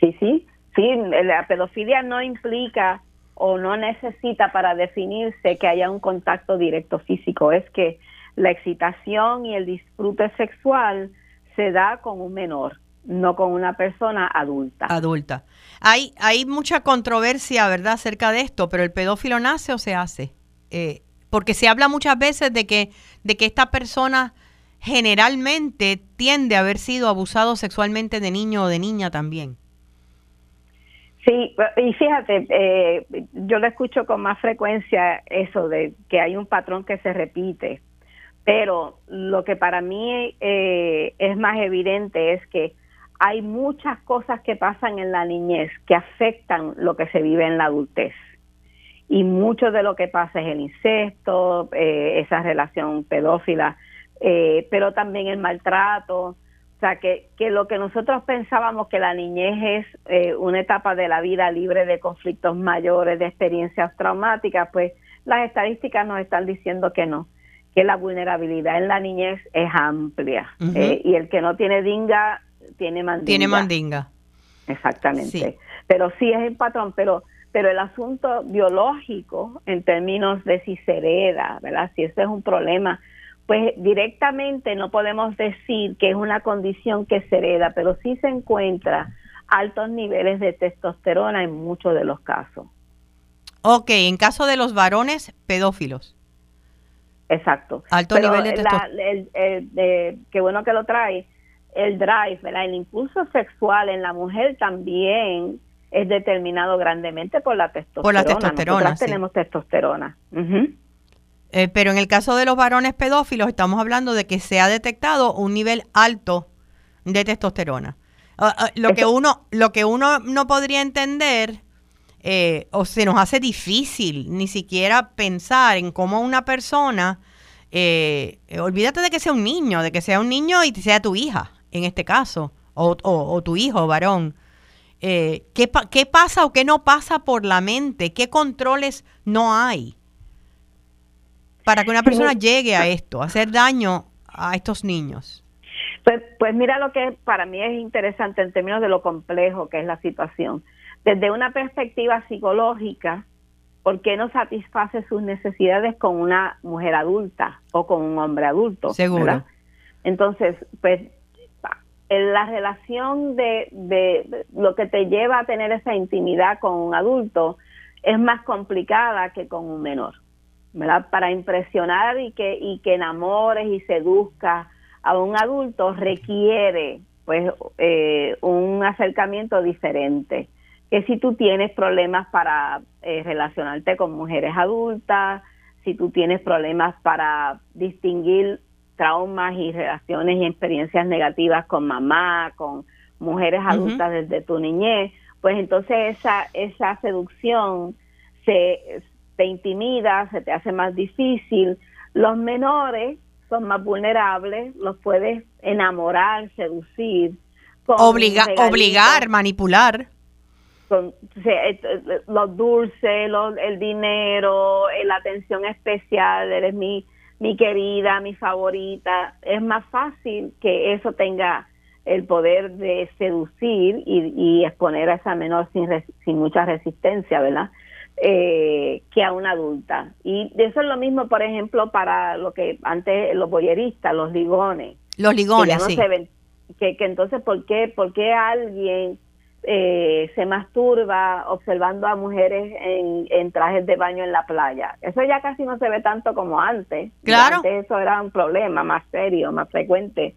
Sí, sí. Sí, la pedofilia no implica o no necesita para definirse que haya un contacto directo físico. Es que la excitación y el disfrute sexual se da con un menor, no con una persona adulta. Adulta. Hay, hay mucha controversia, ¿verdad?, acerca de esto, pero el pedófilo nace o se hace. Eh, porque se habla muchas veces de que, de que esta persona generalmente tiende a haber sido abusado sexualmente de niño o de niña también. Sí, y fíjate, eh, yo lo escucho con más frecuencia eso de que hay un patrón que se repite, pero lo que para mí eh, es más evidente es que hay muchas cosas que pasan en la niñez que afectan lo que se vive en la adultez. Y mucho de lo que pasa es el incesto, eh, esa relación pedófila, eh, pero también el maltrato. O sea, que, que lo que nosotros pensábamos que la niñez es eh, una etapa de la vida libre de conflictos mayores, de experiencias traumáticas, pues las estadísticas nos están diciendo que no, que la vulnerabilidad en la niñez es amplia. y el que no tiene dinga tiene mandinga. Tiene mandinga. Exactamente. Pero sí es el patrón, pero pero el asunto biológico en términos de si se hereda, ¿verdad? Si ese es un problema, pues directamente no podemos decir que es una condición que se hereda, pero sí se encuentra altos niveles de testosterona en muchos de los casos. Ok, en caso de los varones pedófilos. Exacto. Alto nivel de testosterona. qué bueno que lo trae el drive, el impulso sexual en la mujer también es determinado grandemente por la testosterona. Por la testosterona. tenemos testosterona. Eh, pero en el caso de los varones pedófilos estamos hablando de que se ha detectado un nivel alto de testosterona. Ah, ah, lo que uno lo que uno no podría entender eh, o se nos hace difícil ni siquiera pensar en cómo una persona eh, olvídate de que sea un niño, de que sea un niño y sea tu hija en este caso, o, tu hijo varón, eh, ¿qué, ¿qué pasa o qué no pasa por la mente? ¿Qué controles no hay para que una persona llegue a esto, a hacer daño a estos niños? Pues, pues mira lo que para mí es interesante en términos de lo complejo que es la situación. Desde una perspectiva psicológica, ¿por qué no satisface sus necesidades con una mujer adulta o con un hombre adulto? Seguro. Entonces, pues la relación de, de, lo que te lleva a tener esa intimidad con un adulto es más complicada que con un menor. ¿verdad? Para impresionar y que, y que enamores y seduzca a un adulto requiere pues eh, un acercamiento diferente que si tú tienes problemas para eh, relacionarte con mujeres adultas, si tú tienes problemas para distinguir traumas y relaciones y experiencias negativas con mamá, con mujeres adultas desde tu niñez, pues entonces esa, esa seducción se te intimida, se te hace más difícil. Los menores son más vulnerables, los puedes enamorar, seducir. obligar, manipular. Con, eh, los dulces, el dinero, eh, la atención especial, eres mi mi querida, mi favorita, es más fácil que eso tenga el poder de seducir y, exponer a esa menor sin, sin mucha resistencia, ¿verdad? Eh, que a una adulta. Y eso es lo mismo, por ejemplo, para lo que antes los boyeristas, los ligones. Los ligones, sí. que, que entonces, ¿por qué, ¿por qué alguien eh, se masturba observando a mujeres en, trajes de baño en la playa. Eso ya casi no se ve tanto como antes. Claro. Antes eso era un problema más serio, más frecuente.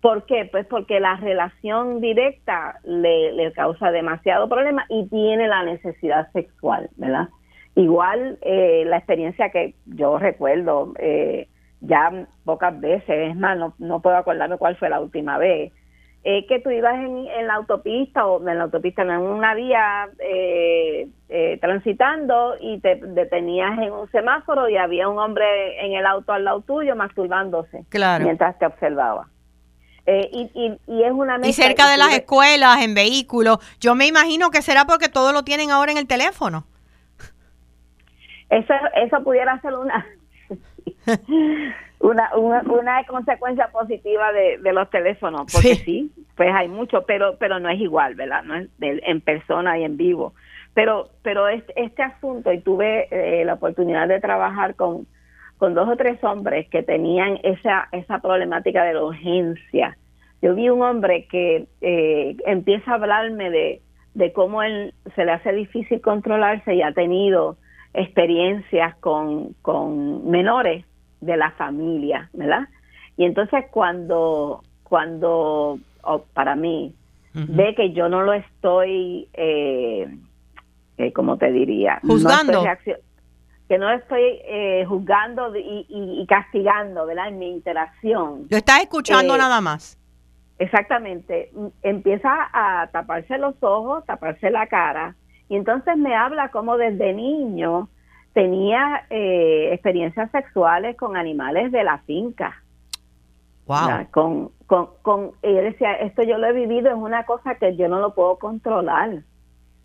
¿Por qué? Pues porque la relación directa le, le causa demasiado problema y tiene la necesidad sexual, ¿verdad? Igual eh, la experiencia que yo recuerdo eh, ya pocas veces, es más, no, no puedo acordarme cuál fue la última vez, eh, que tú ibas en, la autopista o en la autopista, en una vía eh, eh, transitando y te detenías en un semáforo y había un hombre en el auto al lado tuyo masturbándose mientras te observaba. y, y, es una y cerca de las escuelas, en vehículos. Yo me imagino que será porque todo lo tienen ahora en el teléfono. Eso, eso pudiera ser una, una, una, consecuencia positiva de, los teléfonos, porque sí. pues hay mucho, pero pero no es igual, ¿verdad? No es en persona y en vivo. Pero pero este, este asunto, y tuve eh, la oportunidad de trabajar con, con dos o tres hombres que tenían esa, esa problemática de la urgencia. Yo vi un hombre que eh, empieza a hablarme de, de cómo él se le hace difícil controlarse y ha tenido experiencias con, con menores de la familia, ¿verdad? Y entonces cuando, cuando para mí, ve que yo no lo estoy, eh, eh ¿cómo te diría? Juzgando. que no estoy eh, juzgando y, castigando, ¿verdad? En mi interacción. Lo estás escuchando eh, nada más. Exactamente. Empieza a taparse los ojos, taparse la cara, y entonces me habla como desde niño tenía eh, experiencias sexuales con animales de la finca. Wow. Con, con, con, él decía, esto yo lo he vivido, es una cosa que yo no lo puedo controlar.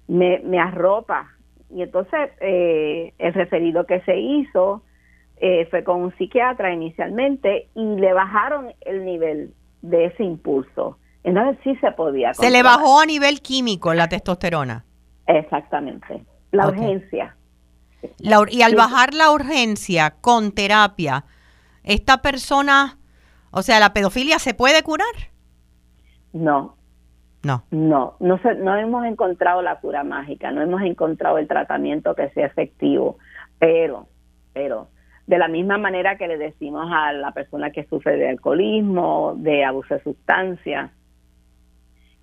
Me, me arropa. Y entonces eh, el referido que se hizo eh, fue con un psiquiatra inicialmente y le bajaron el nivel de ese impulso. Entonces sí se podía. Se le bajó a nivel químico la testosterona. Exactamente. La urgencia y al bajar la urgencia con terapia, ¿esta persona, o sea, la pedofilia se puede curar? No. No. No, no, no hemos encontrado la cura mágica, no hemos encontrado el tratamiento que sea efectivo, pero, pero, de la misma manera que le decimos a la persona que sufre de alcoholismo, de abuso de sustancias,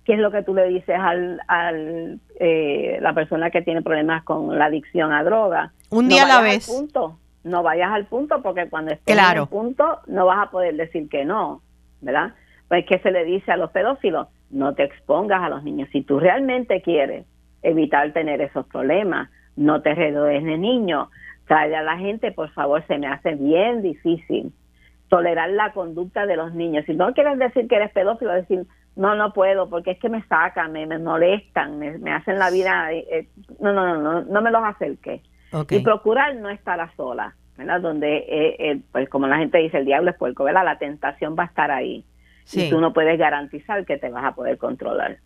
¿Qué es lo que tú le dices al, al eh, la persona que tiene problemas con la adicción a droga? Un día a la vez. punto, no vayas al punto porque cuando estés en el punto no vas a poder decir que no, ¿verdad? Pues que se le dice a los pedófilos, no te expongas a los niños. Si tú realmente quieres evitar tener esos problemas, no te redoes de niño, trae a la gente, por favor, se me hace bien difícil tolerar la conducta de los niños. Si no quieres decir que eres pedófilo, decir, no, no puedo, porque es que me sacan, me, molestan, me, hacen la vida, eh, eh, no, no, no, no, me los acerque. Y procurar no estar a sola, ¿verdad? Donde, eh, pues como la gente dice, el diablo es puerco, ¿verdad? La tentación va a estar ahí. Y tú no puedes garantizar que te vas a poder controlar.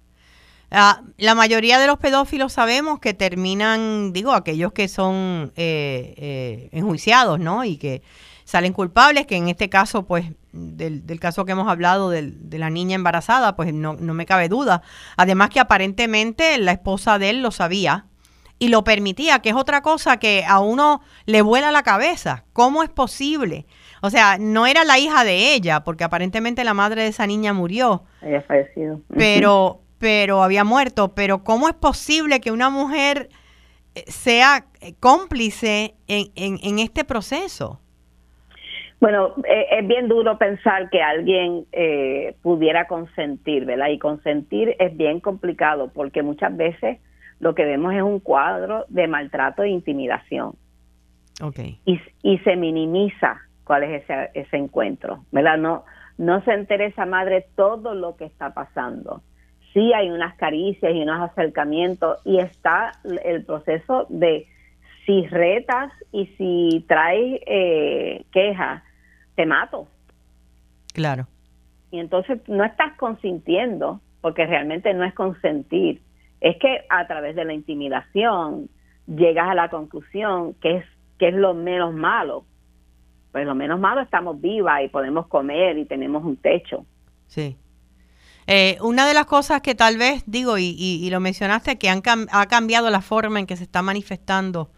Ah, la mayoría de los pedófilos sabemos que terminan, digo, aquellos que son enjuiciados, ¿no? Y que salen culpables, que en este caso, pues, del, del caso que hemos hablado de la niña embarazada, pues no, no me cabe duda. Además que aparentemente la esposa de él lo sabía y lo permitía, que es otra cosa que a uno le vuela la cabeza. ¿Cómo es posible? O sea, no era la hija de ella, porque aparentemente la madre de esa niña murió. Había fallecido. Pero, pero había muerto. Pero ¿cómo es posible que una mujer eh, sea cómplice en, en, en este proceso? Bueno, eh, es bien duro pensar que alguien eh, pudiera consentir, ¿verdad? Y consentir es bien complicado porque muchas veces lo que vemos es un cuadro de maltrato e intimidación. Okay. Y, y se minimiza cuál es ese, ese encuentro, ¿verdad? No, no se interesa madre todo lo que está pasando. Sí hay unas caricias y unos acercamientos y está el proceso de si retas y si traes eh, quejas, te mato. Claro. Y entonces no estás consintiendo, porque realmente no es consentir. Es que a través de la intimidación llegas a la conclusión que es, que es lo menos malo. Pues lo menos malo estamos vivas y podemos comer y tenemos un techo. Sí. Eh, una de las cosas que tal vez digo, y, y, lo mencionaste, que han ha cambiado la forma en que se está manifestando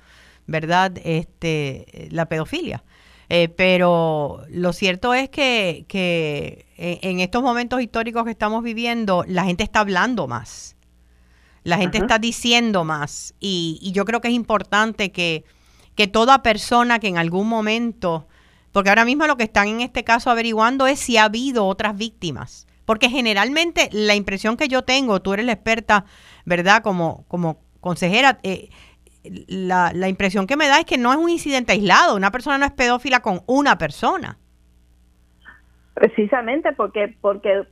¿verdad? Este, la pedofilia. Eh, pero lo cierto es que, que en, estos momentos históricos que estamos viviendo, la gente está hablando más. La gente está diciendo más. Y, y, yo creo que es importante que, que toda persona que en algún momento, porque ahora mismo lo que están en este caso averiguando es si ha habido otras víctimas. Porque generalmente la impresión que yo tengo, tú eres la experta, ¿verdad? Como, como consejera, eh, la, la impresión que me da es que no es un incidente aislado, una persona no es pedófila con una persona. Precisamente porque, porque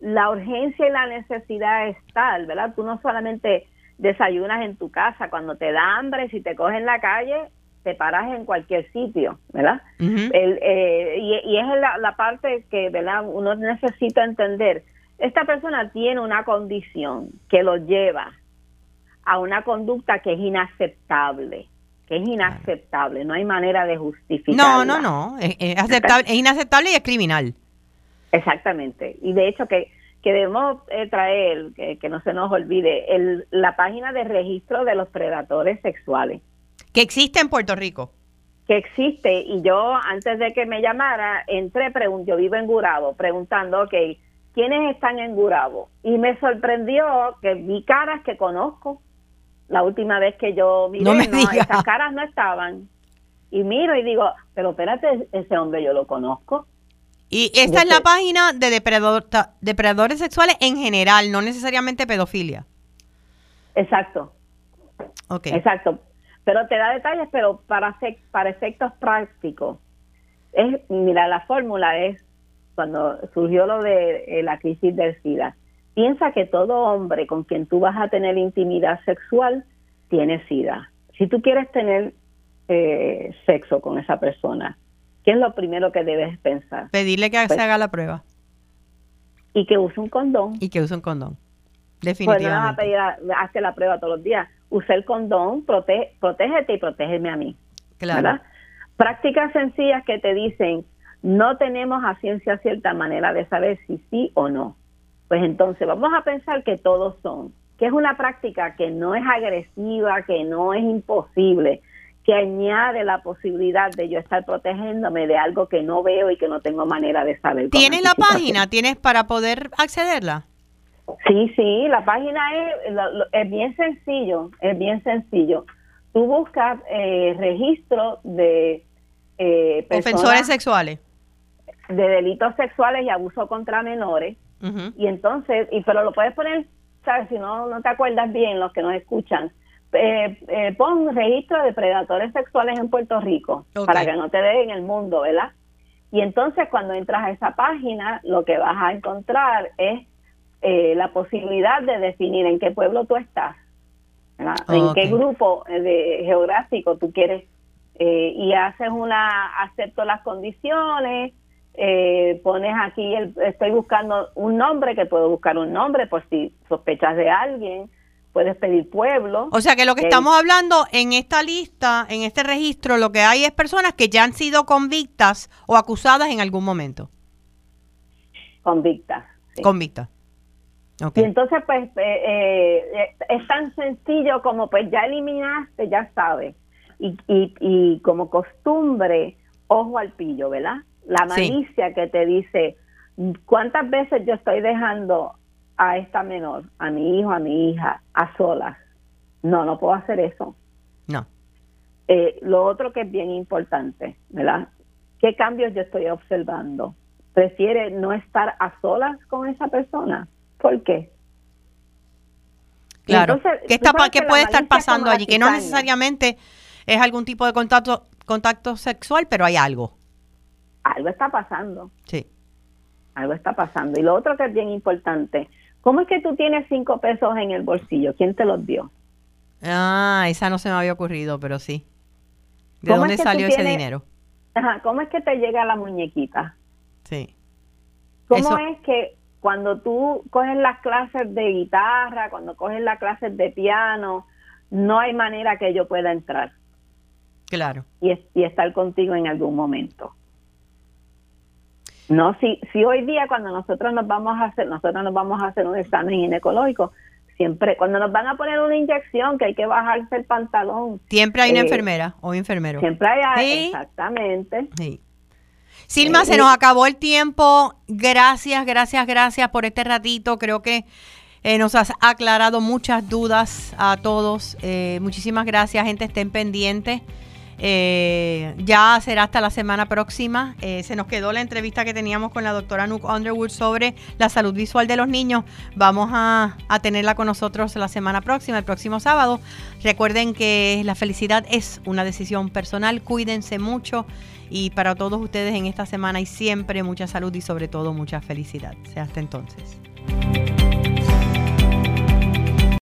la urgencia y la necesidad es tal, ¿verdad? Tú no solamente desayunas en tu casa, cuando te da hambre, si te cogen en la calle, te paras en cualquier sitio, ¿verdad? Eh, y, es la, parte que, ¿verdad? Uno necesita entender. Esta persona tiene una condición que lo lleva a una conducta que es inaceptable, que es inaceptable, no hay manera de justificarla. No, no, no, es, aceptable, es inaceptable y es criminal. Exactamente, y de hecho que, que debemos eh, traer, que, no se nos olvide, el, la página de registro de los predadores sexuales. Que existe en Puerto Rico. Que existe, y yo antes de que me llamara, entré, pregunté, yo vivo en Gurabo, preguntando, ok, ¿quiénes están en Gurabo? Y me sorprendió que vi caras que conozco. La última vez que yo vi, no, esas caras no estaban. Y miro y digo, pero espérate, ese hombre yo lo conozco. Y esta es la página de depredadores sexuales en general, no necesariamente pedofilia. Exacto. Okay. Exacto. Pero te da detalles, pero para, para efectos prácticos. Es, mira, la fórmula es cuando surgió lo de eh, la crisis del SIDA. Piensa que todo hombre con quien tú vas a tener intimidad sexual tiene SIDA. Si tú quieres tener eh, sexo con esa persona, ¿Qué es lo primero que debes pensar? Pedirle que se pues haga la prueba. Y que use un condón. Y que use un condón. Definitivamente. Pues no vas a pedir, hace la prueba todos los días. Use el condón, protege, protégete y protégeme a mí. Claro. Prácticas sencillas que te dicen, no tenemos a ciencia cierta manera de saber si sí o no. Pues entonces vamos a pensar que todos son, que es una práctica que no es agresiva, que no es imposible, que añade la posibilidad de yo estar protegiéndome de algo que no veo y que no tengo manera de saber. ¿Tienes la página? ¿Tienes para poder accederla? Sí, sí, la página es, es bien sencillo, es bien sencillo. Tú buscas eh, registro de eh, ofensores sexuales, de delitos sexuales y abuso contra menores. Y entonces, y pero lo puedes poner, sabes, si no no te acuerdas bien los que nos escuchan, eh, eh, pon registro de predadores sexuales en Puerto Rico para que no te den en el mundo, ¿verdad? Y entonces cuando entras a esa página, lo que vas a encontrar es eh, la posibilidad de definir en qué pueblo tú estás, en qué grupo de, geográfico tú quieres y haces una, acepto las condiciones, pones aquí, el, estoy buscando un nombre, que puedo buscar un nombre por si sospechas de alguien, puedes pedir pueblo. O sea que lo que estamos hablando en esta lista, en este registro, lo que hay es personas que ya han sido convictas o acusadas en algún momento. Convictas. Convictas. Y entonces, pues, eh, eh, es tan sencillo como, pues, ya eliminaste, ya sabes. Y, y, y como costumbre, ojo al pillo, ¿verdad? La malicia que te dice, ¿cuántas veces yo estoy dejando a esta menor, a mi hijo, a mi hija, a solas. No, no puedo hacer eso. No. Eh, lo otro que es bien importante, ¿verdad? ¿Qué cambios yo estoy observando? ¿Prefiere no estar a solas con esa persona? ¿Por qué? Claro. ¿Qué, está, ¿qué puede estar pasando allí? Que no necesariamente es algún tipo de contacto, contacto sexual, pero hay algo. Algo está pasando. Sí. Algo está pasando. Y lo otro que es bien importante, ¿Cómo es que tú tienes cinco pesos en el bolsillo? ¿Quién te los dio? Ah, esa no se me había ocurrido, pero sí. ¿De dónde salió ese dinero? Ajá, ¿cómo es que te llega la muñequita? Sí. ¿Cómo es que cuando tú coges las clases de guitarra, cuando coges las clases de piano, no hay manera que yo pueda entrar? Claro. Y, y estar contigo en algún momento. No, si, si hoy día cuando nosotros nos vamos a hacer, nosotros nos vamos a hacer un examen ginecológico, siempre, cuando nos van a poner una inyección que hay que bajarse el pantalón. Siempre hay una eh, enfermera o enfermero. Siempre hay, exactamente. Sí. Silma, se nos acabó el tiempo. Gracias, gracias, gracias por este ratito. Creo que eh, nos has aclarado muchas dudas a todos. Eh, muchísimas gracias, gente. Estén pendientes. Eh, ya será hasta la semana próxima. Eh, se nos quedó la entrevista que teníamos con la doctora Nook Underwood sobre la salud visual de los niños. Vamos a, a, tenerla con nosotros la semana próxima, el próximo sábado. Recuerden que la felicidad es una decisión personal. Cuídense mucho y para todos ustedes en esta semana y siempre mucha salud y sobre todo mucha felicidad. Sea hasta entonces.